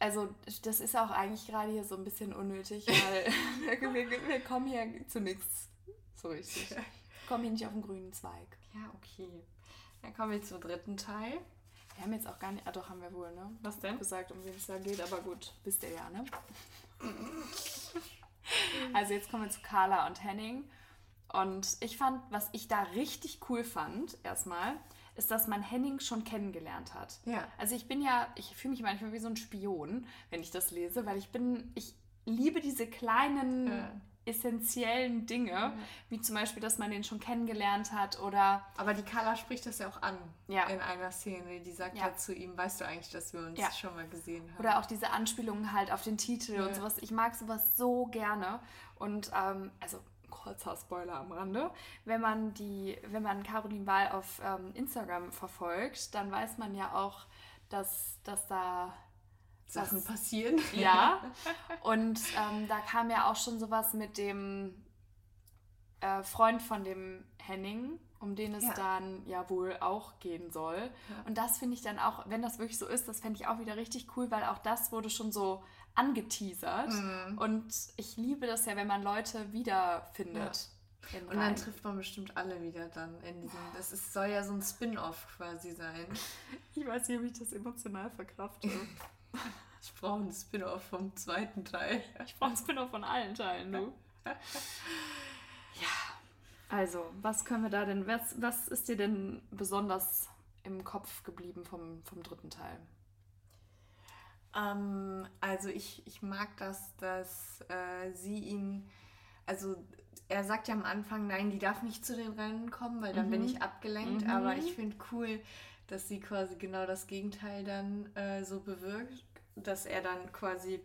also das ist auch eigentlich gerade hier so ein bisschen unnötig, weil [laughs] wir, wir, wir, kommen hier zu nichts so richtig komme hier nicht auf den grünen Zweig. Ja, okay. Dann kommen wir zum dritten Teil. Wir haben jetzt auch gar nicht. Ah, doch, haben wir wohl, ne? Was denn? Gesagt, um wen es da geht, aber gut, wisst ihr ja, ne? also, jetzt kommen wir zu Carla und Henning. Und ich fand, was ich da richtig cool fand, erstmal, ist, dass man Henning schon kennengelernt hat. Ja. Also ich bin ja, ich fühle mich manchmal wie so ein Spion, wenn ich das lese, weil ich bin, ich liebe diese kleinen ja essentiellen Dinge, mhm. wie zum Beispiel, dass man den schon kennengelernt hat oder. Aber die Carla spricht das ja auch an ja. in einer Szene. Die sagt ja. ja zu ihm, weißt du eigentlich, dass wir uns ja. schon mal gesehen haben. Oder auch diese Anspielungen halt auf den Titel und sowas. Ich mag sowas so gerne. Und ähm, also kurzer Spoiler am Rande. Wenn man die, wenn man Caroline Wahl auf ähm, Instagram verfolgt, dann weiß man ja auch, dass, dass da Sachen passieren. Ja. [laughs] Und ähm, da kam ja auch schon sowas mit dem äh, Freund von dem Henning, um den es ja. dann ja wohl auch gehen soll. Ja. Und das finde ich dann auch, wenn das wirklich so ist, das fände ich auch wieder richtig cool, weil auch das wurde schon so angeteasert. Mhm. Und ich liebe das ja, wenn man Leute wiederfindet. Ja. Und dann trifft man bestimmt alle wieder dann in diesem. Das ist, soll ja so ein Spin-off quasi sein. Ich weiß nicht, wie ich das emotional verkrafte. [laughs] [laughs] Ich brauche einen Spin-off vom zweiten Teil. Ich brauche einen Spin-off von allen Teilen, du. [laughs] ja. Also, was können wir da denn, was, was ist dir denn besonders im Kopf geblieben vom, vom dritten Teil? Ähm, also ich, ich mag das, dass äh, sie ihn, also er sagt ja am Anfang, nein, die darf nicht zu den Rennen kommen, weil dann mhm. bin ich abgelenkt, mhm. aber ich finde cool, dass sie quasi genau das Gegenteil dann äh, so bewirkt, dass er dann quasi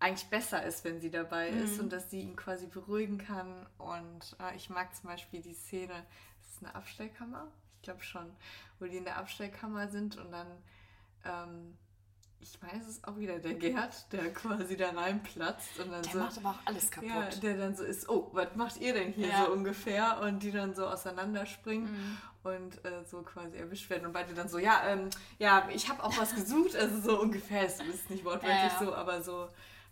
eigentlich besser ist, wenn sie dabei mhm. ist und dass sie ihn quasi beruhigen kann. Und äh, ich mag zum Beispiel die Szene, das ist eine Abstellkammer, ich glaube schon, wo die in der Abstellkammer sind und dann ähm, ich meine, es auch wieder der Gerd, der quasi da reinplatzt und dann der so. Der macht aber auch alles kaputt. Ja, der dann so ist, oh, was macht ihr denn hier ja. so ungefähr? Und die dann so auseinanderspringen mhm. und äh, so quasi erwischt werden. Und beide dann so, ja, ähm, ja, ich habe auch was gesucht, also so ungefähr, es ist nicht wortwörtlich ja. so, aber so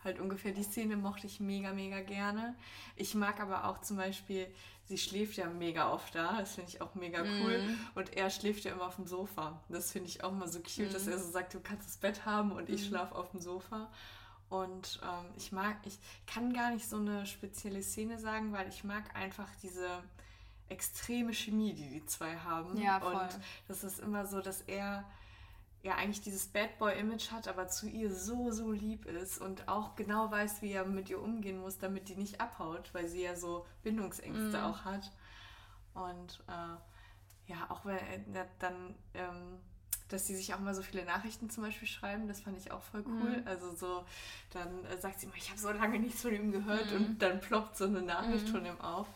halt ungefähr die Szene mochte ich mega, mega gerne. Ich mag aber auch zum Beispiel sie schläft ja mega oft da. Das finde ich auch mega cool. Mm. Und er schläft ja immer auf dem Sofa. Das finde ich auch immer so cute, mm. dass er so sagt, du kannst das Bett haben und ich mm. schlafe auf dem Sofa. Und ähm, ich mag, ich kann gar nicht so eine spezielle Szene sagen, weil ich mag einfach diese extreme Chemie, die die zwei haben. Ja, voll. Und das ist immer so, dass er ja eigentlich dieses Bad Boy-Image hat, aber zu ihr so, so lieb ist und auch genau weiß, wie er mit ihr umgehen muss, damit die nicht abhaut, weil sie ja so Bindungsängste mm. auch hat. Und äh, ja, auch wenn äh, dann, ähm, dass sie sich auch mal so viele Nachrichten zum Beispiel schreiben, das fand ich auch voll cool. Mhm. Also so, dann äh, sagt sie mal, ich habe so lange nichts von ihm gehört mhm. und dann ploppt so eine Nachricht mhm. von ihm auf.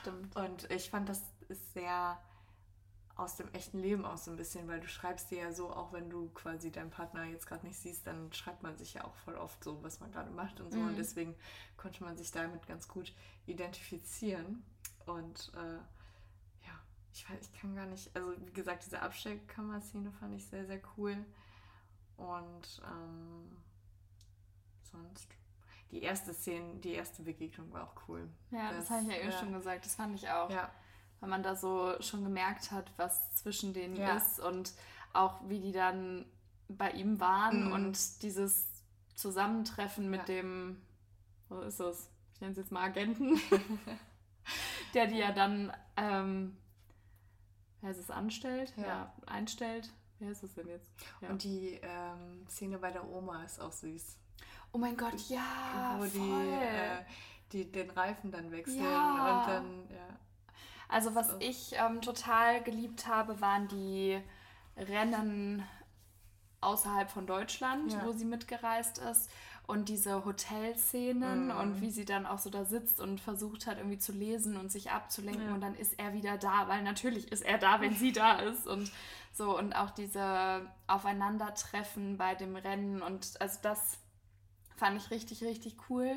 Stimmt. Und ich fand, das ist sehr aus dem echten Leben auch so ein bisschen, weil du schreibst dir ja so, auch wenn du quasi deinen Partner jetzt gerade nicht siehst, dann schreibt man sich ja auch voll oft so, was man gerade macht und so. Mhm. Und deswegen konnte man sich damit ganz gut identifizieren. Und äh, ja, ich weiß, ich kann gar nicht, also wie gesagt, diese Abstellkammer-Szene fand ich sehr, sehr cool. Und ähm, sonst die erste Szene, die erste Begegnung war auch cool. Ja, das, das habe ich ja eben schon gesagt, das fand ich auch. Ja, weil man da so schon gemerkt hat, was zwischen denen ja. ist und auch wie die dann bei ihm waren mhm. und dieses Zusammentreffen mit ja. dem, wo ist es? Ich nenne es jetzt mal Agenten, [laughs] der die ja dann, ähm, wer ist es, anstellt? Ja. ja. einstellt. Wer ist es denn jetzt? Und die ähm, Szene bei der Oma ist auch süß. Oh mein Gott, ja. Wo die, äh, die den Reifen dann wechseln und dann, ja. Also was so. ich ähm, total geliebt habe, waren die Rennen außerhalb von Deutschland, ja. wo sie mitgereist ist. Und diese Hotelszenen mhm. und wie sie dann auch so da sitzt und versucht hat, irgendwie zu lesen und sich abzulenken. Ja. Und dann ist er wieder da, weil natürlich ist er da, wenn sie da ist. Und so, und auch diese Aufeinandertreffen bei dem Rennen. Und also das fand ich richtig, richtig cool.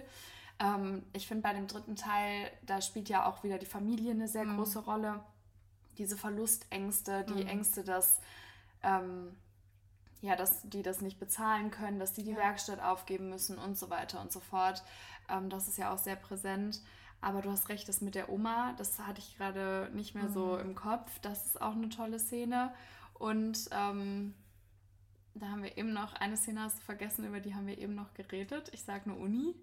Ähm, ich finde bei dem dritten Teil, da spielt ja auch wieder die Familie eine sehr mhm. große Rolle. Diese Verlustängste, die mhm. Ängste, dass, ähm, ja, dass die das nicht bezahlen können, dass die die ja. Werkstatt aufgeben müssen und so weiter und so fort. Ähm, das ist ja auch sehr präsent. Aber du hast recht, das mit der Oma, das hatte ich gerade nicht mehr mhm. so im Kopf. Das ist auch eine tolle Szene. Und ähm, da haben wir eben noch, eine Szene hast du vergessen, über die haben wir eben noch geredet. Ich sage nur Uni.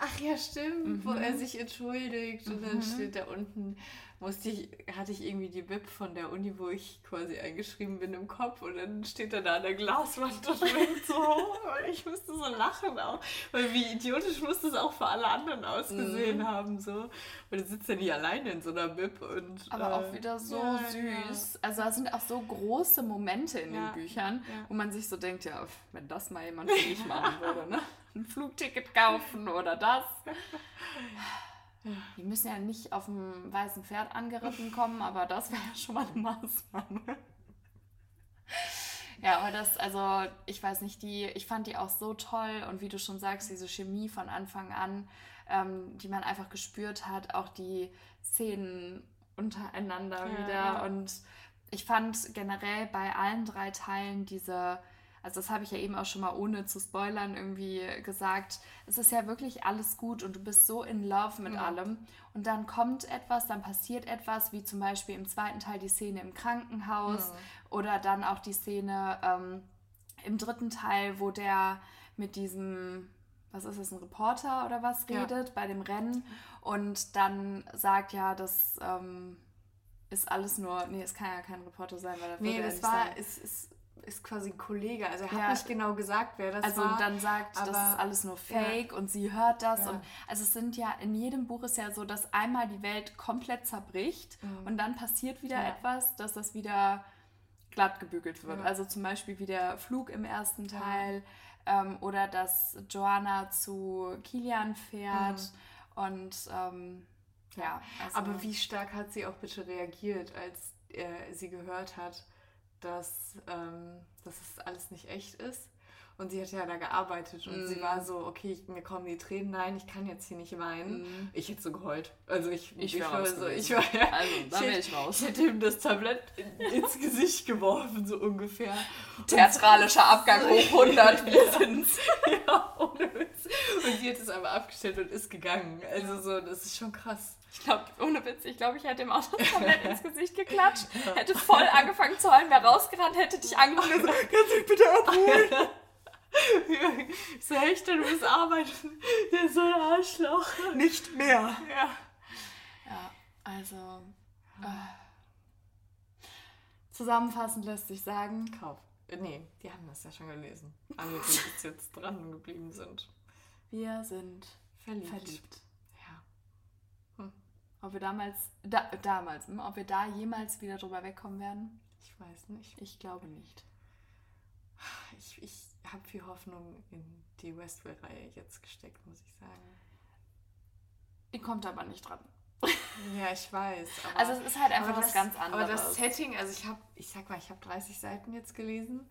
Ach ja, stimmt, mhm. wo er sich entschuldigt mhm. und dann mhm. steht da unten, musste ich, hatte ich irgendwie die Bib von der Uni, wo ich quasi eingeschrieben bin im Kopf und dann steht er da an der Glaswand und winkt so hoch und ich musste so lachen auch, weil wie idiotisch muss das auch für alle anderen ausgesehen mhm. haben so. Und du sitzt ja nicht alleine in so einer Bib und... Aber äh, auch wieder so ja, süß. Ja. Also da sind auch so große Momente in ja. den Büchern, wo man sich so denkt, ja, wenn das mal jemand für mich [laughs] machen würde, ne? Ein Flugticket kaufen oder das. Die müssen ja nicht auf dem weißen Pferd angeritten kommen, aber das wäre ja schon mal eine Maßnahme. Ja, aber das, also ich weiß nicht, die, ich fand die auch so toll und wie du schon sagst, diese Chemie von Anfang an, ähm, die man einfach gespürt hat, auch die Szenen untereinander ja, wieder. Und ich fand generell bei allen drei Teilen diese also das habe ich ja eben auch schon mal ohne zu spoilern irgendwie gesagt, es ist ja wirklich alles gut und du bist so in love mit mhm. allem und dann kommt etwas, dann passiert etwas, wie zum Beispiel im zweiten Teil die Szene im Krankenhaus mhm. oder dann auch die Szene ähm, im dritten Teil, wo der mit diesem was ist das, ein Reporter oder was redet ja. bei dem Rennen und dann sagt ja, das ähm, ist alles nur, nee, es kann ja kein Reporter sein, weil er Nee, das war, es ist ist quasi ein Kollege. Also er hat ja. nicht genau gesagt, wer das also war. Also dann sagt, das ist alles nur Fake ja. und sie hört das. Ja. Und also es sind ja, in jedem Buch ist ja so, dass einmal die Welt komplett zerbricht mhm. und dann passiert wieder etwas, dass das wieder glatt gebügelt wird. Also zum Beispiel wie der Flug im ersten Teil ähm, oder dass Joanna zu Kilian fährt mhm. und ähm, ja. Also Aber wie stark hat sie auch bitte reagiert, als äh, sie gehört hat, dass, ähm, dass es alles nicht echt ist. Und sie hat ja da gearbeitet und mm. sie war so, okay, ich, mir kommen die Tränen, nein, ich kann jetzt hier nicht weinen. Mm. Ich hätte so geheult. Also ich, ich, ich war so, ich war ja, also, da wäre ich raus. Ich hätte ihm das Tablett in, ins Gesicht geworfen, so ungefähr. Theatralischer Abgang hoch 100, wir [laughs] sind's. ja, ohne Witz. Und sie hat es aber abgestellt und ist gegangen. Also so, das ist schon krass. Ich glaube, ohne Witz, ich glaube, ich hätte auch das [laughs] komplett ins Gesicht geklatscht, hätte voll angefangen zu heulen, wäre rausgerannt, hätte dich angerufen gesagt, kannst du mich bitte abholen? [laughs] so, echt, du bist arbeiten. Der ist so ein Arschloch. Nicht mehr. Ja. Ja, also. Äh, zusammenfassend lässt sich sagen. Kauf. Nee, die haben das ja schon gelesen. Alle, die bis jetzt dran geblieben sind. Wir sind verliebt. verliebt. Ob wir damals, da, damals, hm, ob wir da jemals wieder drüber wegkommen werden? Ich weiß nicht. Ich glaube nicht. Ich, ich habe viel Hoffnung in die Westworld-Reihe jetzt gesteckt, muss ich sagen. Die kommt aber nicht dran. Ja, ich weiß. [laughs] Aber, Also es ist halt einfach was das, ganz anderes. Aber das Setting, also ich habe, ich sag mal, ich habe 30 Seiten jetzt gelesen.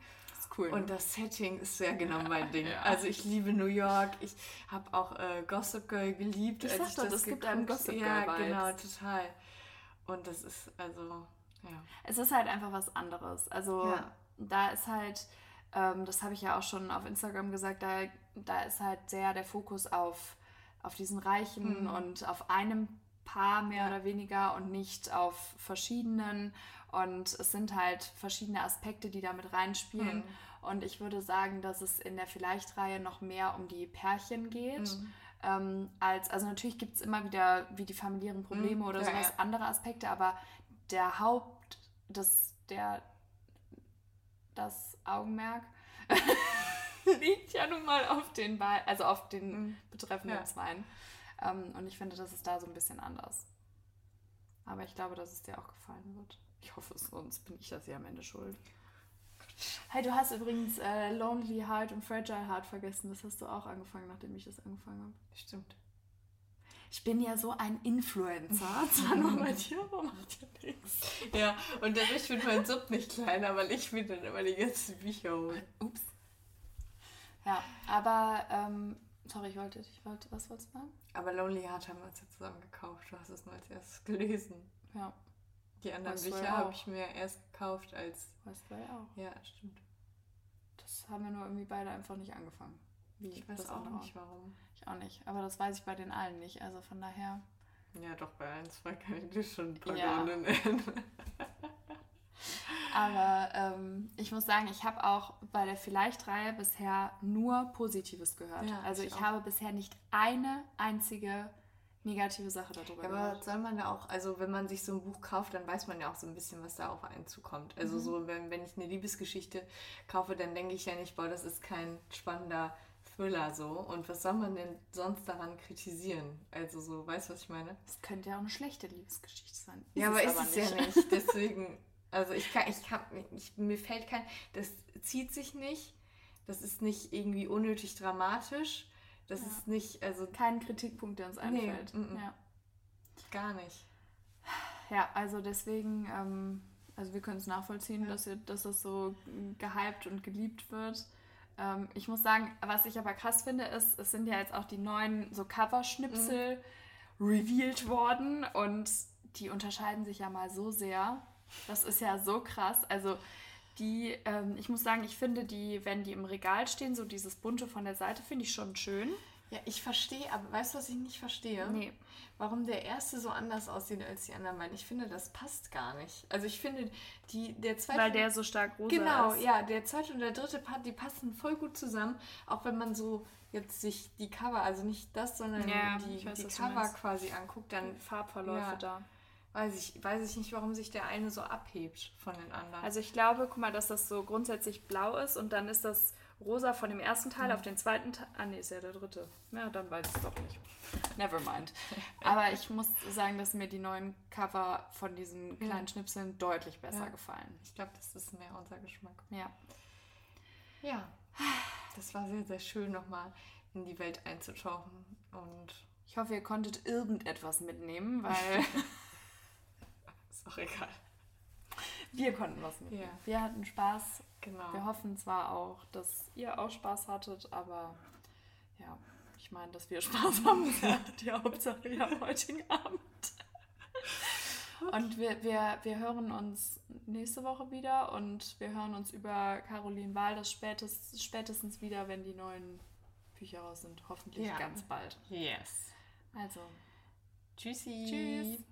Ist cool. Und das Setting ist sehr genau mein [laughs] Ding. Ja. Also ich liebe New York. Ich habe auch äh, Gossip Girl geliebt. Ich als sag doch, das gibt einem geguckt- Gossip Ja, Girl-Vibes. genau, total. Und das ist, also, ja. Es ist halt einfach was anderes. Also Ja. da ist halt, ähm, das habe ich ja auch schon auf Instagram gesagt, da, da ist halt sehr der Fokus auf, auf diesen Reichen Mhm. und auf einem Paar mehr Ja. oder weniger und nicht auf verschiedenen. Und es sind halt verschiedene Aspekte, die da mit reinspielen. Mhm. Und ich würde sagen, dass es in der Vielleicht-Reihe noch mehr um die Pärchen geht. Mhm. Ähm, als, also natürlich gibt es immer wieder wie die familiären Probleme Mhm, oder ja, sowas, ja. andere Aspekte, aber der Haupt, das, der, das Augenmerk [laughs] liegt ja nun mal auf den Be also auf den Mhm. betreffenden Ja. Zweien. Ähm, und ich finde, das ist da so ein bisschen anders. Aber ich glaube, dass es dir auch gefallen wird. Ich hoffe es, sonst bin ich das ja am Ende schuld. Hey, du hast übrigens äh, Lonely Heart und Fragile Heart vergessen. Das hast du auch angefangen, nachdem ich das angefangen habe. Stimmt. Ich bin ja so ein Influencer. [laughs] Zwar nur bei dir, aber macht ja nichts. Ja, und dadurch wird mein Sub nicht kleiner, weil ich mir dann immer die ganzen Bücher hole. Ups. Ja, aber, ähm, sorry, ich wollte, ich wollte, was wolltest du sagen? Aber Lonely Heart haben wir uns ja zusammen gekauft. Du hast es nur als erstes gelesen. Ja, Die anderen Bücher habe ich mir erst gekauft als. ja auch. Ja, stimmt. Das haben wir nur irgendwie beide einfach nicht angefangen. Wie Ich weiß auch nicht warum. Ich auch nicht. Aber das weiß ich bei den allen nicht. Also von daher. Ja, doch, bei 1, 2 kann ich dir schon ein paar Ja. Nennen. [laughs] Aber ähm, ich muss sagen, ich habe auch bei der Vielleicht-Reihe bisher nur Positives gehört. Ja, also ich ich habe bisher nicht eine einzige negative Sache darüber Ja, aber soll man da auch, also wenn man sich so ein Buch kauft, dann weiß man ja auch so ein bisschen, was da auf einen zukommt. Also Mhm. so, wenn, wenn ich eine Liebesgeschichte kaufe, dann denke ich ja nicht, boah, das ist kein spannender Thriller so. Und was soll man denn sonst daran kritisieren? Also so, weißt du, was ich meine? Das könnte ja auch eine schlechte Liebesgeschichte sein. ja, aber ist es ja nicht. Deswegen, also ich kann, ich kann, ich, mir fällt kein, das zieht sich nicht. Das ist nicht irgendwie unnötig dramatisch. Das Ja. ist nicht, also Kein Kritikpunkt, der uns Nee, einfällt. mm, mm. Ja. gar nicht. ja, also deswegen, ähm, also wir können es nachvollziehen, Ja. dass, ihr, dass das so gehypt und geliebt wird. Ähm, ich muss sagen, was ich aber krass finde, ist, es sind ja jetzt auch die neuen so Coverschnipsel revealed worden und die unterscheiden sich ja mal so sehr. Das ist ja so krass. Also die, ähm, ich muss sagen, ich finde die, wenn die im Regal stehen, so dieses bunte von der Seite, finde ich schon schön. Ja, ich verstehe, aber weißt du, was ich nicht verstehe? Nee. Warum der erste so anders aussieht als die anderen beiden. Ich finde, das passt gar nicht. Also ich finde, die, der zweite. Weil der so stark rosa Genau, ist. ja, der zweite und der dritte Part, die passen voll gut zusammen. Auch wenn man so jetzt sich die Cover, also nicht das, sondern Ja, die, weiß, die Cover quasi anguckt, dann Farbverläufe Ja. da. Weiß ich, weiß ich nicht, warum sich der eine so abhebt von den anderen. Also ich glaube, guck mal, dass das so grundsätzlich blau ist und dann ist das rosa von dem ersten Teil auf den zweiten Teil. Ah nee, ist ja der dritte. Ja, dann weiß ich es doch nicht. [laughs] Never mind. Aber ich muss sagen, dass mir die neuen Cover von diesen kleinen Schnipseln deutlich besser Ja. gefallen. ich glaube, das ist mehr unser Geschmack. Ja. Ja, das war sehr, sehr schön, nochmal in die Welt einzutauchen. Und Ich hoffe, ihr konntet irgendetwas mitnehmen, weil [laughs] auch egal. wir konnten was mitnehmen. Ja. Wir hatten Spaß. Genau. Wir hoffen zwar auch, dass ihr auch Spaß hattet, aber ja, ich meine, dass wir [laughs] Spaß haben, ja die Hauptsache hier am heutigen Abend. Und wir, wir, wir hören uns nächste Woche wieder und wir hören uns über Caroline Wahl das spätest, spätestens wieder, wenn die neuen Bücher raus sind. Hoffentlich Ja. ganz bald. Yes. Also, Tschüssi. tschüss.